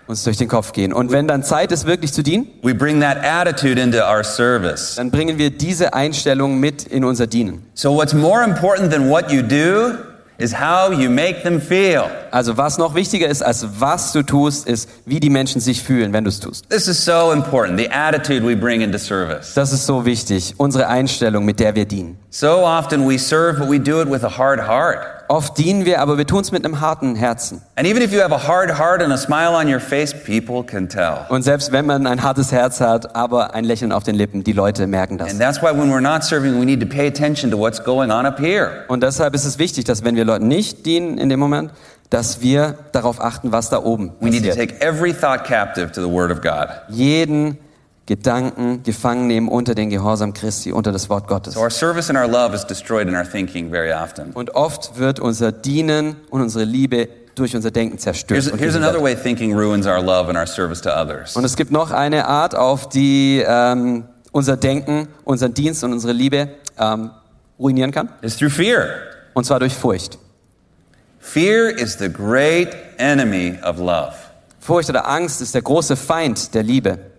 Speaker 2: uns durch den Kopf gehen. Und wenn dann Zeit ist, wirklich zu dienen,
Speaker 1: we bring that attitude into our service.
Speaker 2: dann bringen wir diese Einstellung mit in unser Dienen.
Speaker 1: So what's more important than what you do is how you make them feel.
Speaker 2: Also was noch wichtiger ist, als was du tust, ist, wie die Menschen sich fühlen, wenn du es tust.
Speaker 1: This is so important, the attitude we bring into service.
Speaker 2: Das ist so wichtig, unsere Einstellung, mit der wir dienen.
Speaker 1: So often we serve, but we do it with a hard heart.
Speaker 2: Oft dienen wir, aber wir tun es mit einem harten Herzen.
Speaker 1: And even if you have a hard heart and a smile on your face, people can tell.
Speaker 2: Und selbst wenn man ein hartes Herz hat, aber ein Lächeln auf den Lippen, die Leute merken das.
Speaker 1: And that's why when we're not serving, we need to pay attention to what's going on up here.
Speaker 2: Und deshalb ist es wichtig, dass wenn wir Leuten nicht dienen in dem Moment, dass wir darauf achten, was da oben
Speaker 1: We need to
Speaker 2: passiert.
Speaker 1: take every thought captive to the Word of God.
Speaker 2: Jeden Gedanken gefangen nehmen unter den Gehorsam Christi, unter das Wort Gottes. Und oft wird unser Dienen und unsere Liebe durch unser Denken zerstört.
Speaker 1: Here's,
Speaker 2: und
Speaker 1: here's
Speaker 2: gehindert.
Speaker 1: another way thinking ruins our love and our service to others.
Speaker 2: Und es gibt noch eine Art, auf die ähm, unser Denken, unseren Dienst und unsere Liebe ähm, ruinieren kann.
Speaker 1: It's through fear.
Speaker 2: Und zwar durch Furcht.
Speaker 1: Fear is the great enemy of love.
Speaker 2: Furcht oder Angst ist der große Feind der Liebe.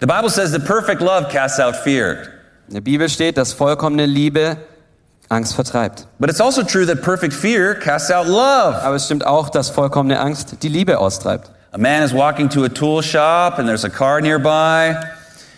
Speaker 1: The Bible says that perfect love casts out fear.
Speaker 2: In der Bibel steht, dass vollkommene Liebe Angst vertreibt.
Speaker 1: But it's also true that perfect fear casts out love.
Speaker 2: Aber es stimmt auch, dass vollkommene Angst die Liebe austreibt.
Speaker 1: A man is walking to a tool shop and there's a car nearby.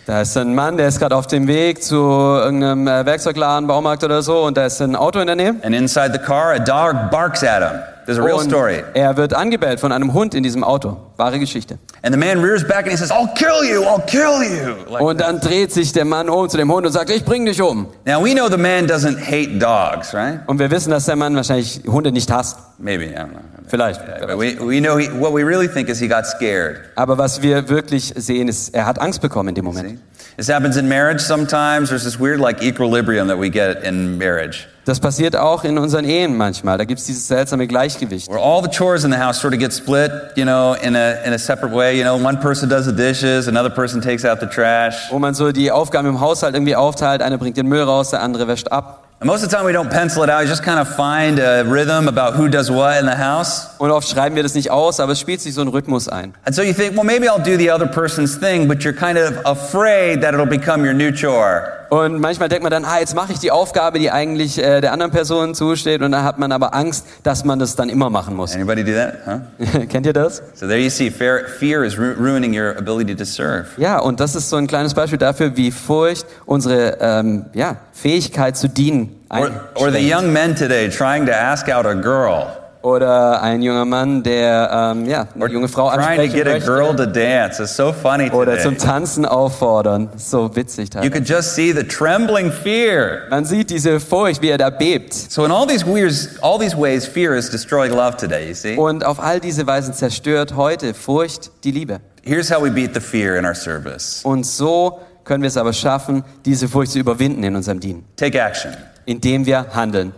Speaker 2: Da ist ein Mann, der ist gerade auf dem Weg zu irgendeinem äh, Werkzeugladen, Baumarkt oder so und da ist ein Auto in der Nähe.
Speaker 1: And inside the car, a dog barks at him. There's a real
Speaker 2: Und
Speaker 1: story.
Speaker 2: er wird angebellt von einem Hund in diesem Auto. Wahre Geschichte.
Speaker 1: And the man rears back and he says, I'll kill you, I'll kill you. Like
Speaker 2: Und dann dreht sich der Mann um zu dem Hund und sagt, ich bring dich um.
Speaker 1: now we know the man doesn't hate dogs, right?
Speaker 2: Und wir wissen, dass der Mann wahrscheinlich Hunde nicht hasst.
Speaker 1: Maybe, I don't know.
Speaker 2: Vielleicht.
Speaker 1: But we, we know he, what we really think is he got scared.
Speaker 2: Aber was wir wirklich sehen, ist, er hat Angst bekommen in dem Moment.
Speaker 1: See? This happens in marriage sometimes. There's this weird like equilibrium that we get in marriage.
Speaker 2: Das passiert auch in unseren Ehen manchmal. Da gibt es dieses seltsame Gleichgewicht.
Speaker 1: Where all the chores in the house sort of get split, you know, in a, in a separate way. You know, one person does the dishes, another person takes out the trash.
Speaker 2: Wo man so die Aufgaben im Haushalt irgendwie aufteilt. Einer bringt den Müll raus, der andere wäscht ab.
Speaker 1: And most of the time we don't pencil it out. You just kind of find a rhythm about who does what in the house.
Speaker 2: Und oft schreiben wir das nicht aus, aber es spielt sich so ein Rhythmus ein.
Speaker 1: And so you think, well, maybe I'll do the other person's thing, but you're kind of afraid that it'll become your new chore.
Speaker 2: Und manchmal denkt man dann, ah, jetzt mache ich die Aufgabe, die eigentlich äh, der anderen Person zusteht. Und dann hat man aber Angst, dass man das dann immer machen muss.
Speaker 1: Anybody do that? Huh? *laughs*
Speaker 2: Kennt ihr das?
Speaker 1: So there you see, fear, fear is ru- ruining your ability to serve.
Speaker 2: Ja, und das ist so ein kleines Beispiel dafür, wie Furcht unsere ähm, ja, Fähigkeit zu dienen
Speaker 1: Or, or the young men today trying to ask out a girl,
Speaker 2: Oder ein junger Mann, der ähm, ja, eine junge Frau
Speaker 1: trying to
Speaker 2: ansprechen
Speaker 1: get a
Speaker 2: möchte.
Speaker 1: girl to dance. It's so funny
Speaker 2: Oder zum
Speaker 1: today.
Speaker 2: Tanzen auffordern. So witzig
Speaker 1: You
Speaker 2: teilweise.
Speaker 1: could just see the trembling fear.
Speaker 2: Man sieht diese Furcht, wie er da bebt.
Speaker 1: So in all these weird, all these ways, fear is destroying love today. You see.
Speaker 2: Und auf all diese Weisen zerstört heute Furcht die Liebe.
Speaker 1: Here's how we beat the fear in our service.
Speaker 2: Und so können wir es aber schaffen, diese Furcht zu überwinden in unserem Dienen,
Speaker 1: Take action.
Speaker 2: indem wir handeln.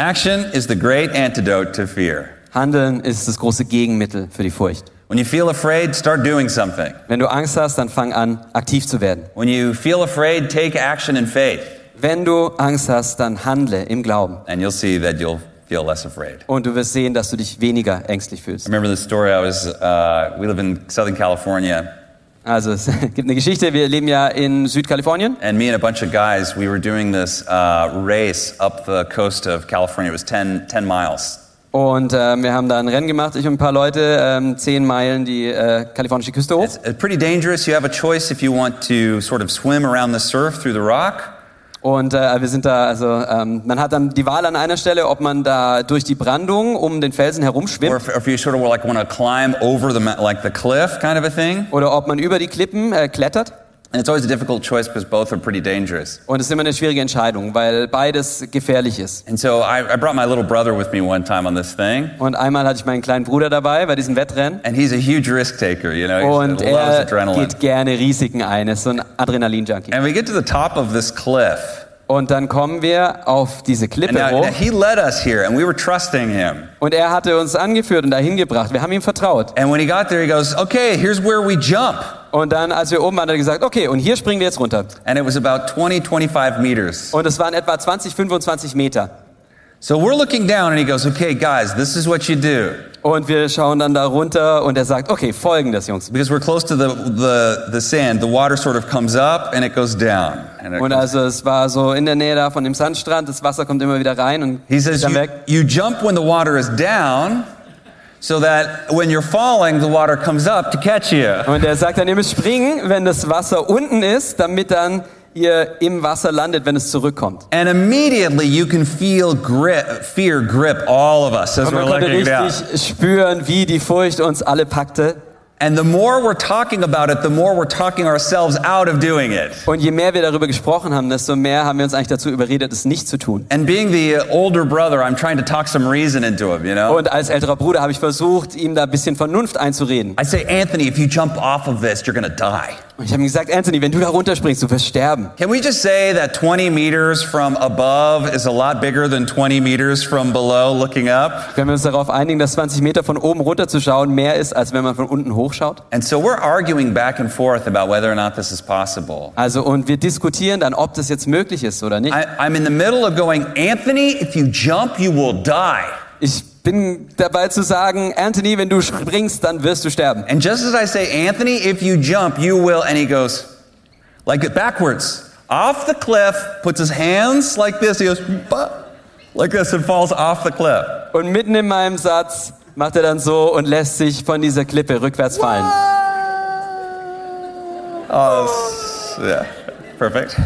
Speaker 1: Action is the great antidote to fear.
Speaker 2: Handeln ist das große Gegenmittel für die Furcht.
Speaker 1: When you feel afraid, start doing something.
Speaker 2: Wenn du Angst hast, dann fang an, aktiv zu werden.
Speaker 1: When you feel afraid, take action in faith,
Speaker 2: Wenn du Angst hast, dann handle im Glauben.
Speaker 1: and you'll see that you'll feel less afraid.
Speaker 2: Und du wirst sehen, dass du dich weniger ängstlich fühlst.
Speaker 1: I remember this story. I was, uh, we live in Southern California,
Speaker 2: Also es *laughs* gibt eine Geschichte, wir leben ja in Südkalifornien.
Speaker 1: and me and a bunch of guys, we were doing this uh, race up the coast of California. It was 10, 10 miles.
Speaker 2: Und ähm, wir haben da ein Rennen gemacht, ich und ein paar Leute, ähm, zehn Meilen die äh, kalifornische Küste hoch.
Speaker 1: It's pretty dangerous. You have a choice if you want to sort of swim around the surf through the rock,
Speaker 2: Und äh, wir sind da, also ähm, man hat dann die Wahl an einer Stelle, ob man da durch die Brandung um den Felsen
Speaker 1: or
Speaker 2: herumschwimmt
Speaker 1: if, if you sort of like want to climb over the ma- like the cliff kind of a thing.
Speaker 2: oder ob man über die Klippen äh, klettert.
Speaker 1: And it's always a difficult choice because both are pretty dangerous.
Speaker 2: Und es ist immer eine schwierige Entscheidung, weil beides gefährlich ist.
Speaker 1: And so I, I brought my little brother with me one time on this thing,
Speaker 2: Und einmal hatte ich meinen kleinen Bruder dabei bei diesem Wettrennen.
Speaker 1: and he's a huge risk taker. You know,
Speaker 2: Und er
Speaker 1: adrenaline.
Speaker 2: geht gerne Risiken ein, ist so ein Adrenalin-Junkie.
Speaker 1: And we get to the top of this cliff,
Speaker 2: Und dann kommen wir auf diese Klippe
Speaker 1: now,
Speaker 2: hoch.
Speaker 1: he led us here, and we were trusting him.
Speaker 2: Und er hatte uns angeführt und dahin gebracht. Wir haben ihm vertraut.
Speaker 1: And when he got there, he goes, "Okay, here's where we jump."
Speaker 2: Und dann, als wir oben waren, hat er gesagt, okay, und hier springen wir jetzt runter.
Speaker 1: And it was about 20, 25 meters.
Speaker 2: Und es waren etwa 20, 25 Meter.
Speaker 1: So we're looking down, and he goes, "Okay, guys, this is what you do.
Speaker 2: Und wir schauen dann da runter und er sagt, okay, folgendes, Jungs.
Speaker 1: Because we're close to the, the, the sand, the water sort of comes up and it goes down. And it
Speaker 2: Und also es war so in der Nähe da von dem Sandstrand, das Wasser kommt immer wieder rein und
Speaker 1: he says,
Speaker 2: dann
Speaker 1: you,
Speaker 2: weg.
Speaker 1: you jump when the water is down so that when you're falling, the water comes up to catch you.
Speaker 2: Und er sagt dann, ihr müsst springen, wenn das Wasser unten ist, damit dann ihr im Wasser landet, wenn es zurückkommt.
Speaker 1: And immediately you can feel grip, fear grip all of us as
Speaker 2: Und
Speaker 1: we're
Speaker 2: man konnte
Speaker 1: looking down.
Speaker 2: richtig spüren, wie die Furcht uns alle packte.
Speaker 1: And the more we're talking about it, the more we're talking ourselves out of doing it.
Speaker 2: Und je mehr wir darüber gesprochen haben, desto mehr haben wir uns eigentlich dazu überredet, es nicht zu tun.
Speaker 1: And being the older brother, I'm trying to talk some reason into him, you know?
Speaker 2: Und als älterer Bruder habe ich versucht, ihm da ein bisschen Vernunft einzureden.
Speaker 1: I say, Anthony, if you jump off of this, you're gonna die.
Speaker 2: Und ich habe ihm gesagt, Anthony, wenn du da runterspringst, du wirst sterben.
Speaker 1: Can we just say that 20 meters from above is a lot bigger than 20 meters from below looking up?
Speaker 2: Können wir uns darauf einigen, dass 20 Meter von oben runterzuschauen mehr ist, als wenn man von unten hochschaut?
Speaker 1: And so we're arguing back and forth about whether or not this is possible.
Speaker 2: Also, und wir diskutieren dann, ob das jetzt möglich ist oder nicht.
Speaker 1: I, I'm in the middle of going, Anthony, if you jump, you will die.
Speaker 2: Ich bin dabei zu sagen, Anthony, wenn du springst, dann wirst du sterben.
Speaker 1: And just as I say, Anthony, if you jump, you will, and he goes, like it backwards, off the cliff, puts his hands like this, he goes, like this, and falls off the cliff.
Speaker 2: Und mitten in meinem Satz macht er dann so und lässt sich von dieser Klippe rückwärts fallen.
Speaker 1: Oh, yeah, perfect.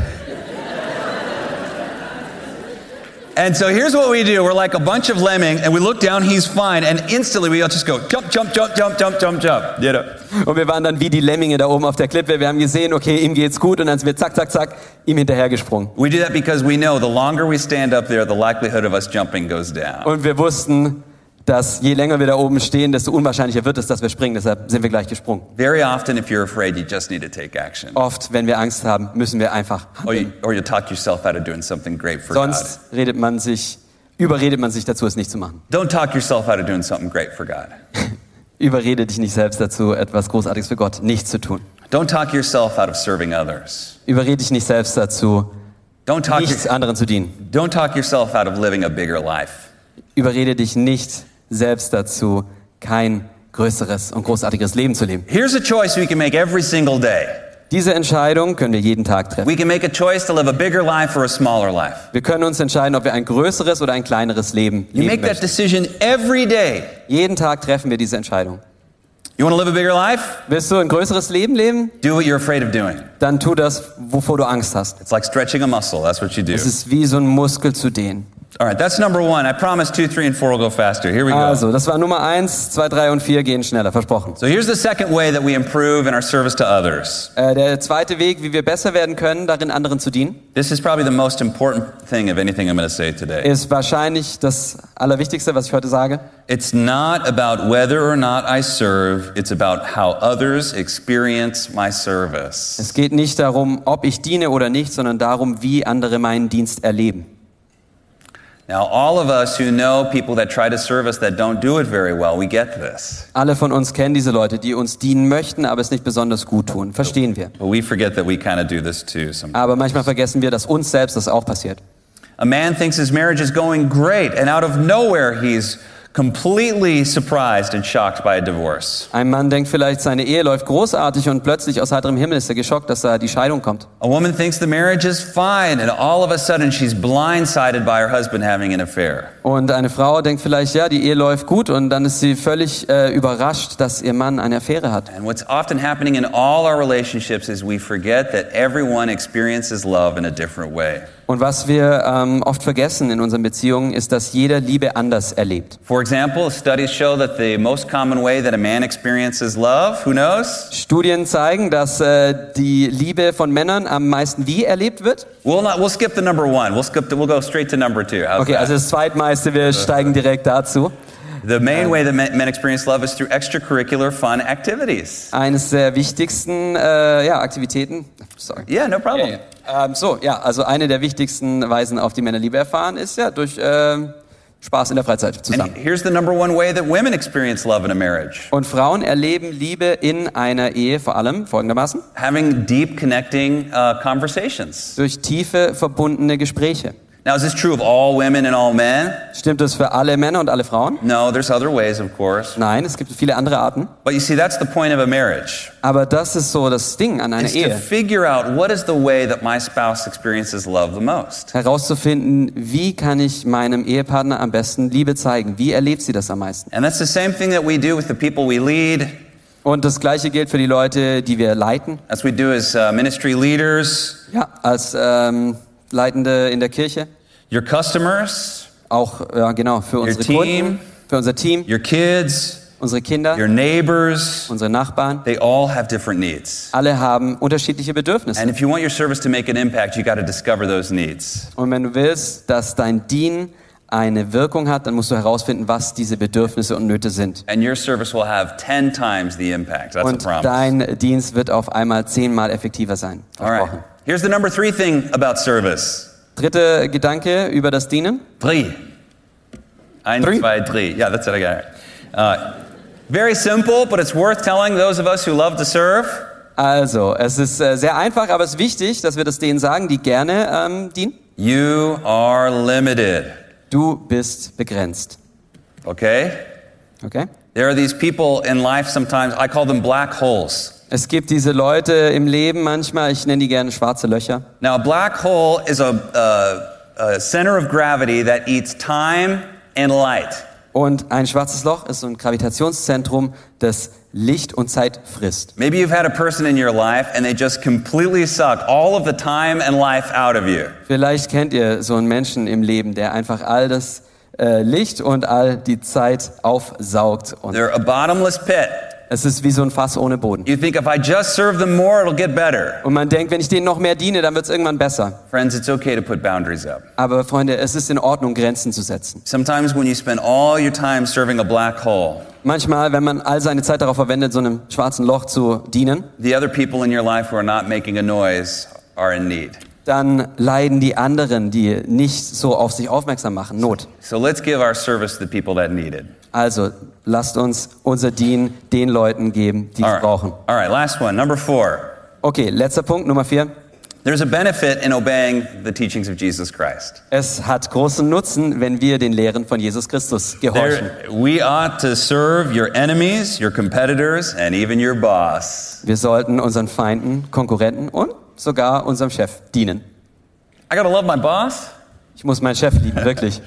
Speaker 1: And so here's what we do. We're like a bunch of lemming, and we look down, he's fine, and instantly we all just go, jump, jump, jump, jump, jump, jump, jump. You know?
Speaker 2: Und wir waren dann wie die Lemminge da oben auf der Klippe. Wir haben gesehen, okay, ihm geht's gut und dann sind wir zack, zack, zack ihm hinterhergesprungen.
Speaker 1: We do that because we know the longer we stand up there, the likelihood of us jumping goes down.
Speaker 2: Und wir wussten, dass je länger wir da oben stehen, desto unwahrscheinlicher wird es, dass wir springen. Deshalb sind wir gleich gesprungen.
Speaker 1: Very often, if you're afraid, you just need to take action.
Speaker 2: Oft, wenn wir Angst haben, müssen wir einfach
Speaker 1: Or you,
Speaker 2: handeln.
Speaker 1: or you talk yourself out of doing something great for God.
Speaker 2: Sonst redet man sich, überredet man sich dazu, es nicht zu machen.
Speaker 1: Don't talk yourself out of doing something great for God. *laughs*
Speaker 2: Überrede dich nicht selbst dazu, etwas Großartiges für Gott nicht zu tun.
Speaker 1: Don't talk yourself out of serving others.
Speaker 2: Überrede dich nicht selbst dazu,
Speaker 1: Don't talk,
Speaker 2: nicht
Speaker 1: your-
Speaker 2: anderen zu dienen.
Speaker 1: don't talk yourself out of living a bigger life.
Speaker 2: Überrede dich nicht selbst dazu, kein größeres und großartiges Leben zu leben.
Speaker 1: Here's a choice we can make every single day.
Speaker 2: Diese Entscheidung können wir jeden Tag treffen.
Speaker 1: We can make a choice to live a bigger life or a smaller life.
Speaker 2: Wir können uns entscheiden, ob wir ein größeres oder ein kleineres Leben
Speaker 1: You
Speaker 2: leben
Speaker 1: make that
Speaker 2: möchten.
Speaker 1: decision every day.
Speaker 2: Jeden Tag treffen wir diese Entscheidung.
Speaker 1: You live a bigger life?
Speaker 2: Willst du ein größeres Leben leben?
Speaker 1: Do what you're afraid of doing.
Speaker 2: Dann tu das, wovor du Angst hast.
Speaker 1: It's like stretching a muscle. That's what you do.
Speaker 2: Es ist wie so ein Muskel zu dehnen.
Speaker 1: All right, that's number one. I promise two, three, and four will go faster. Here we go.
Speaker 2: Also, das war Nummer eins, zwei, drei und vier gehen schneller, versprochen.
Speaker 1: So here's the second way that we improve in our service to others.
Speaker 2: Äh, der zweite Weg, wie wir besser werden können, darin anderen zu dienen,
Speaker 1: This is probably the most important thing of anything I'm going to say today.
Speaker 2: ist wahrscheinlich das Allerwichtigste, was ich heute sage.
Speaker 1: It's not about whether or not I serve, it's about how others experience my service.
Speaker 2: Es geht nicht darum, ob ich diene oder nicht, sondern darum, wie andere meinen Dienst erleben.
Speaker 1: Now, all of us who know people that try to serve us that don't do it very well, we get this.
Speaker 2: Alle von uns kennen diese Leute, die uns dienen möchten, aber es nicht besonders gut tun. Verstehen wir.
Speaker 1: But we forget that we kind of do this too sometimes.
Speaker 2: Aber manchmal vergessen wir, dass uns selbst das auch passiert.
Speaker 1: A man thinks his marriage is going great, and out of nowhere, he's completely surprised and shocked by a divorce.
Speaker 2: Ein Mann denkt vielleicht, seine Ehe läuft großartig und plötzlich aus heiterem Himmel ist er geschockt, dass da die Scheidung kommt.
Speaker 1: A woman thinks the marriage is fine, and all of a sudden, she's blindsided by her husband having an affair.
Speaker 2: Und eine Frau denkt vielleicht, ja, die Ehe läuft gut und dann ist sie völlig äh, überrascht, dass ihr Mann eine Affäre hat.
Speaker 1: And what's often happening in all our relationships is we forget that everyone experiences love in a different way.
Speaker 2: Und was wir ähm, oft vergessen in unseren Beziehungen, ist, dass jeder Liebe anders erlebt.
Speaker 1: For example, studies show that the most common way that a man experiences love, who knows?
Speaker 2: Studien zeigen, dass äh, die Liebe von Männern am meisten wie erlebt wird.
Speaker 1: We'll not. We'll skip the number one. We'll skip. The, we'll go straight to number two. How's
Speaker 2: Okay,
Speaker 1: that?
Speaker 2: also das zweitmeiste, wir steigen direkt dazu.
Speaker 1: The main way that men, experience love is through extracurricular fun activities.
Speaker 2: Eines der wichtigsten äh, ja, Aktivitäten. Sorry.
Speaker 1: Yeah, no problem.
Speaker 2: Ähm, so, ja, also eine der wichtigsten Weisen, auf die Männer Liebe erfahren, ist ja durch ähm, Spaß in der Freizeit
Speaker 1: And
Speaker 2: zusammen.
Speaker 1: here's the number one way that women experience love in a marriage:
Speaker 2: Und Frauen erleben Liebe in einer Ehe vor allem folgendermaßen
Speaker 1: having deep, connecting uh, conversations.
Speaker 2: durch tiefe, verbundene Gespräche.
Speaker 1: Now, is this true of all women and all men?
Speaker 2: Stimmt es für alle Männer und alle Frauen?
Speaker 1: No, there's other ways, of course.
Speaker 2: Nein, es gibt viele andere Arten.
Speaker 1: But you see, that's the point of a marriage.
Speaker 2: Aber das ist so das Ding an einer
Speaker 1: Is to
Speaker 2: Ehe.
Speaker 1: figure out what is the way that my spouse experiences love the most.
Speaker 2: Herauszufinden, wie kann ich meinem Ehepartner am besten Liebe zeigen? Wie erlebt sie das am meisten?
Speaker 1: And that's the same thing that we do with the people we lead,
Speaker 2: Und das Gleiche gilt für die Leute, die wir leiten.
Speaker 1: as we do as uh, ministry leaders,
Speaker 2: Ja, als ähm, Leitende in der Kirche.
Speaker 1: your customers,
Speaker 2: Auch, ja, genau, für unsere
Speaker 1: team.
Speaker 2: Kunden, für unser Team,
Speaker 1: your kids,
Speaker 2: unsere Kinder,
Speaker 1: your neighbors.
Speaker 2: unsere Nachbarn.
Speaker 1: They all have different needs.
Speaker 2: Alle haben unterschiedliche Bedürfnisse.
Speaker 1: And if you want your service to make an impact, you got to discover those needs.
Speaker 2: Und wenn du willst, dass dein Dienen eine Wirkung hat, dann musst du herausfinden, was diese Bedürfnisse und Nöte sind.
Speaker 1: And your service will have 10 times the impact. That's
Speaker 2: Und
Speaker 1: a promise.
Speaker 2: dein Dienst wird auf einmal zehnmal effektiver sein. Versprochen.
Speaker 1: Here's the number three thing about service.
Speaker 2: Dritter Gedanke über das Dienen.
Speaker 1: Three. Ein,
Speaker 2: Three?
Speaker 1: zwei, three. Yeah, that's it. I got it. Uh, very simple, but it's worth telling those of us who love to serve.
Speaker 2: Also, es ist äh, sehr einfach, aber es ist wichtig, dass wir das denen sagen, die gerne ähm, dienen.
Speaker 1: You are limited.
Speaker 2: Du bist begrenzt.
Speaker 1: Okay?
Speaker 2: Okay?
Speaker 1: There are these people in life sometimes, I call them black holes.
Speaker 2: Es gibt diese Leute im Leben manchmal, ich nenne die gerne schwarze Löcher.
Speaker 1: Now, a black hole is a, a, a center of gravity that eats time and light.
Speaker 2: Und ein schwarzes Loch ist so ein Gravitationszentrum, das Licht und Zeit frisst.
Speaker 1: Maybe you've had a person in your life and they just completely suck all of the time and life out of you.
Speaker 2: Vielleicht kennt ihr so einen Menschen im Leben, der einfach all das äh, Licht und all die Zeit aufsaugt. Und
Speaker 1: They're a bottomless pit.
Speaker 2: Es ist wie so ein Fass ohne Boden.
Speaker 1: You think if I just serve them more, it'll get better.
Speaker 2: Und man denkt, wenn ich denen noch mehr diene, dann wird es irgendwann besser.
Speaker 1: Friends, it's okay to put boundaries up.
Speaker 2: Aber Freunde, es ist in Ordnung, Grenzen zu setzen.
Speaker 1: Sometimes when you spend all your time serving a black hole,
Speaker 2: Manchmal, wenn man all seine Zeit darauf verwendet, so einem schwarzen Loch zu dienen,
Speaker 1: the other people in your life who are not making a noise are in need.
Speaker 2: dann leiden die anderen, die nicht so auf sich aufmerksam machen, Not.
Speaker 1: So let's give our service to the people that need it.
Speaker 2: Also lasst uns unser Dienen den Leuten geben, die es
Speaker 1: right.
Speaker 2: brauchen.
Speaker 1: All right, last one, number four.
Speaker 2: Okay, letzter Punkt, Nummer vier.
Speaker 1: There's a benefit in obeying the teachings of Jesus Christ.
Speaker 2: Es hat großen Nutzen, wenn wir den Lehren von Jesus Christus gehorchen.
Speaker 1: There, we ought to serve your enemies, your competitors, and even your boss.
Speaker 2: Wir sollten unseren Feinden, Konkurrenten und sogar unserem Chef dienen.
Speaker 1: I gotta love my boss?
Speaker 2: Ich muss meinen Chef lieben, *laughs* wirklich.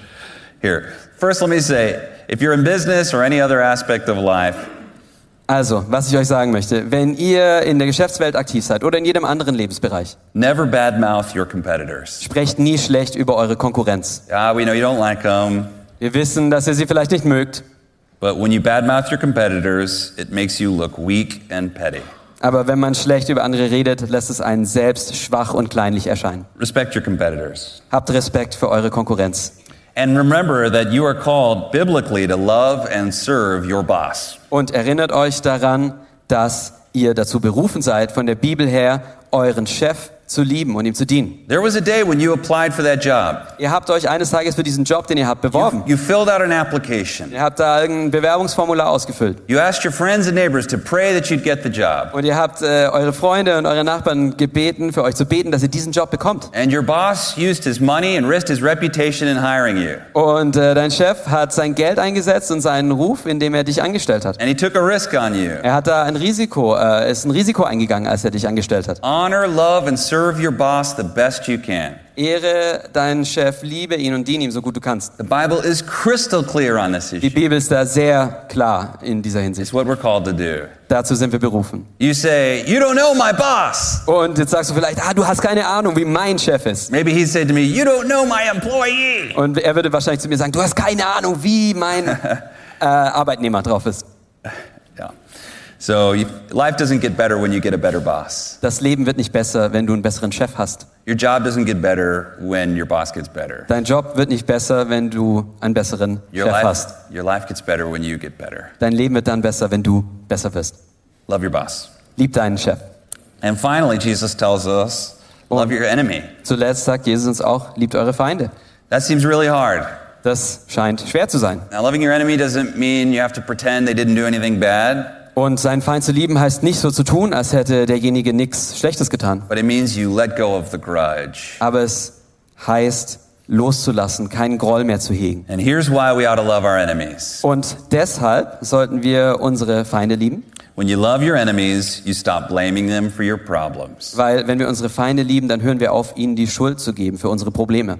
Speaker 1: Here, first let me say if you're in business or any other aspect of life,
Speaker 2: Also, was ich euch sagen möchte, wenn ihr in der Geschäftswelt aktiv seid oder in jedem anderen Lebensbereich,
Speaker 1: never badmouth your competitors.
Speaker 2: sprecht nie schlecht über eure Konkurrenz.
Speaker 1: Yeah, we know you don't like them,
Speaker 2: Wir wissen, dass ihr sie vielleicht nicht mögt,
Speaker 1: but when you badmouth your competitors, it makes you look weak and petty.
Speaker 2: aber wenn man schlecht über andere redet, lässt es einen selbst schwach und kleinlich erscheinen.
Speaker 1: Respect your competitors.
Speaker 2: Habt Respekt für eure Konkurrenz.
Speaker 1: And remember that you are called biblically to love and serve your boss.
Speaker 2: Und erinnert euch daran, dass ihr dazu berufen seid, von der Bibel her euren Chef zu lieben und ihm zu dienen.
Speaker 1: There was a day when you applied for that job.
Speaker 2: Ihr habt euch eines Tages für diesen Job, den ihr habt, beworben.
Speaker 1: You filled out an application.
Speaker 2: Ihr habt da irgendein Bewerbungsformular ausgefüllt.
Speaker 1: You asked your friends and neighbors to pray that you'd get the job.
Speaker 2: Und ihr habt äh, eure Freunde und eure Nachbarn gebeten, für euch zu beten, dass ihr diesen Job bekommt.
Speaker 1: And your boss used his money and risked his reputation in hiring you.
Speaker 2: Und äh, dein Chef hat sein Geld eingesetzt und seinen Ruf, indem er dich angestellt hat.
Speaker 1: And he took a risk on you.
Speaker 2: Er hat da ein Risiko, äh, ist ein Risiko eingegangen, als er dich angestellt hat.
Speaker 1: Honor, love, and serve your boss the best you can.
Speaker 2: Ehre deinen Chef, liebe ihn und diene ihm so gut du kannst.
Speaker 1: The Bible is crystal clear on this
Speaker 2: Die
Speaker 1: issue.
Speaker 2: Bibel ist da sehr klar in dieser Hinsicht.
Speaker 1: It's what we're called to do.
Speaker 2: Dazu sind wir berufen.
Speaker 1: You say, You don't know my boss.
Speaker 2: Und jetzt sagst du vielleicht, ah, du hast keine Ahnung, wie mein Chef ist.
Speaker 1: Maybe he'd say to me, You don't know my employee.
Speaker 2: Und er würde wahrscheinlich zu mir sagen, du hast keine Ahnung, wie mein *laughs* äh, Arbeitnehmer drauf ist.
Speaker 1: So you, life doesn't get better when you get a better boss.
Speaker 2: Das Leben wird nicht besser, wenn du einen besseren Chef hast.
Speaker 1: Your job doesn't get better when your boss gets better.
Speaker 2: Dein Job wird nicht besser, wenn du einen besseren
Speaker 1: Your
Speaker 2: Chef
Speaker 1: life,
Speaker 2: hast.
Speaker 1: your life gets better when you get better.
Speaker 2: Dein Leben wird dann besser, wenn du besser wirst.
Speaker 1: Love your boss.
Speaker 2: Lieb deinen Chef.
Speaker 1: And finally, Jesus tells us, love your enemy.
Speaker 2: Zuletzt sagt Jesus uns auch, liebt eure Feinde.
Speaker 1: That seems really hard.
Speaker 2: Das scheint schwer zu sein.
Speaker 1: Now, loving your enemy doesn't mean you have to pretend they didn't do anything bad,
Speaker 2: Und seinen Feind zu lieben heißt nicht so zu tun, als hätte derjenige nichts Schlechtes getan.
Speaker 1: but it means you let go of the grudge.
Speaker 2: Aber es heißt, loszulassen, keinen Groll mehr zu hegen.
Speaker 1: And here's why we ought to love our enemies.
Speaker 2: Und deshalb sollten wir unsere Feinde lieben,
Speaker 1: enemies, you stop blaming them for your problems.
Speaker 2: weil wenn wir unsere Feinde lieben, dann hören wir auf, ihnen die Schuld zu geben für unsere Probleme.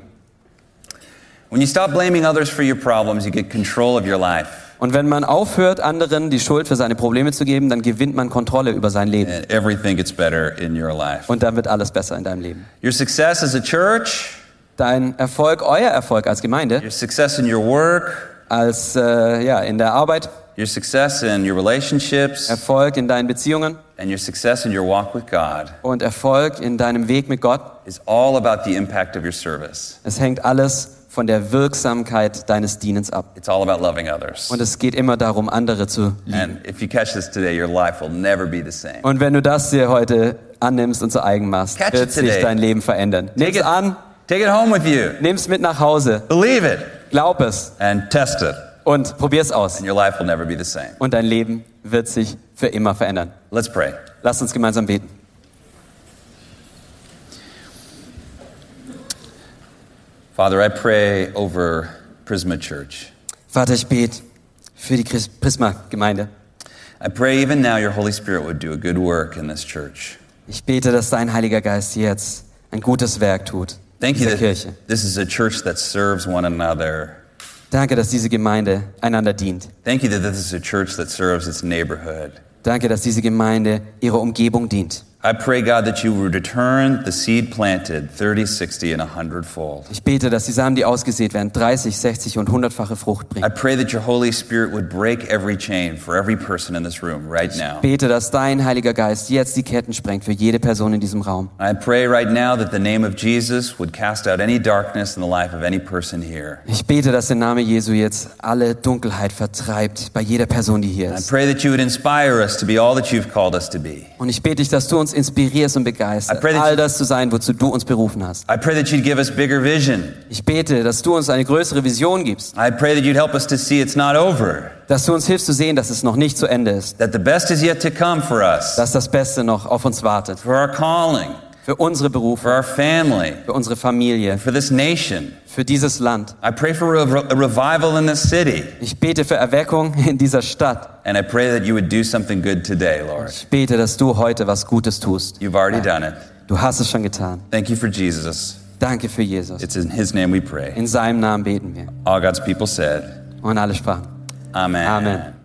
Speaker 1: When you stop blaming others for your problems, you get control of your life.
Speaker 2: Und wenn man aufhört, anderen die Schuld für seine Probleme zu geben, dann gewinnt man Kontrolle über sein Leben.
Speaker 1: And everything gets better in your life.
Speaker 2: Und dann wird alles besser in deinem Leben.
Speaker 1: Your success as a church,
Speaker 2: Dein Erfolg, euer Erfolg als Gemeinde,
Speaker 1: your success in your work,
Speaker 2: als äh, ja, in der Arbeit,
Speaker 1: your success in your relationships,
Speaker 2: Erfolg in deinen Beziehungen
Speaker 1: and your success in your walk with God
Speaker 2: und Erfolg in deinem Weg mit Gott,
Speaker 1: is all about the impact of your service.
Speaker 2: es hängt alles von der Wirksamkeit deines Dienens ab.
Speaker 1: It's all about loving others.
Speaker 2: Und es geht immer darum, andere zu lieben.
Speaker 1: And if you catch this today, your life will never be the same.
Speaker 2: Und wenn du das dir heute annimmst und zu eigen machst,
Speaker 1: Catch
Speaker 2: wird sich dein Leben verändern. Nimm's
Speaker 1: it,
Speaker 2: an,
Speaker 1: take it home with you.
Speaker 2: nimm's mit nach Hause,
Speaker 1: Believe it
Speaker 2: glaub es
Speaker 1: and test it,
Speaker 2: und probier's aus.
Speaker 1: and your life will never be the same.
Speaker 2: Und dein Leben wird sich für immer verändern.
Speaker 1: Let's pray.
Speaker 2: Lass uns gemeinsam beten.
Speaker 1: Father, I pray over Prisma Church.
Speaker 2: Vater, ich bete für die Prisma-Gemeinde.
Speaker 1: I pray even now your Holy Spirit would do a good work in this church.
Speaker 2: Ich bete, dass dein Heiliger Geist jetzt ein gutes Werk tut in
Speaker 1: Thank you that
Speaker 2: Kirche.
Speaker 1: this is a church that serves one another.
Speaker 2: Danke, dass diese Gemeinde einander dient.
Speaker 1: Thank you that this is a church that serves its neighborhood.
Speaker 2: Danke, dass diese Gemeinde ihrer Umgebung dient.
Speaker 1: I pray, God, that you would return the seed planted 30, 60, and 100 fold.
Speaker 2: Ich bete, dass die Samen, die ausgesät werden, 30, 60 und 100-fache Frucht
Speaker 1: I
Speaker 2: bringen.
Speaker 1: pray that your Holy Spirit would break every chain for every person in this room right now.
Speaker 2: Bete, dass dein Heiliger Geist jetzt die Ketten sprengt für jede Person in diesem Raum.
Speaker 1: I pray right now that the name of Jesus would cast out any darkness in the life of any person here.
Speaker 2: Ich bete, dass der Name Jesu jetzt alle Dunkelheit vertreibt bei jeder Person, die hier
Speaker 1: I
Speaker 2: ist.
Speaker 1: pray that you would inspire us to be all that you've called us to be.
Speaker 2: Und ich bete dich, dass du uns inspirierst und begeisterst, all das zu sein, wozu du uns berufen hast.
Speaker 1: I pray that you'd give us bigger vision.
Speaker 2: Ich bete, dass du uns eine größere Vision gibst,
Speaker 1: I pray that you'd help us to see it's not over,
Speaker 2: dass du uns hilfst zu sehen, dass es noch nicht zu Ende ist, dass das Beste noch auf uns wartet.
Speaker 1: for our calling,
Speaker 2: Für unsere
Speaker 1: for
Speaker 2: Berufe,
Speaker 1: our family,
Speaker 2: für unsere Familie,
Speaker 1: for this nation.
Speaker 2: für dieses Land.
Speaker 1: I pray for a, revival in this city,
Speaker 2: Ich bete für Erweckung in dieser Stadt.
Speaker 1: and I pray that you would do something good today, Lord.
Speaker 2: Ich bete, dass du heute was Gutes tust.
Speaker 1: You've already done it.
Speaker 2: Du hast es schon getan.
Speaker 1: Thank you for Jesus.
Speaker 2: Danke für Jesus.
Speaker 1: It's in his name we pray.
Speaker 2: In seinem Namen beten wir.
Speaker 1: All God's people said,
Speaker 2: Und alle sprachen.
Speaker 1: Amen.
Speaker 2: Amen.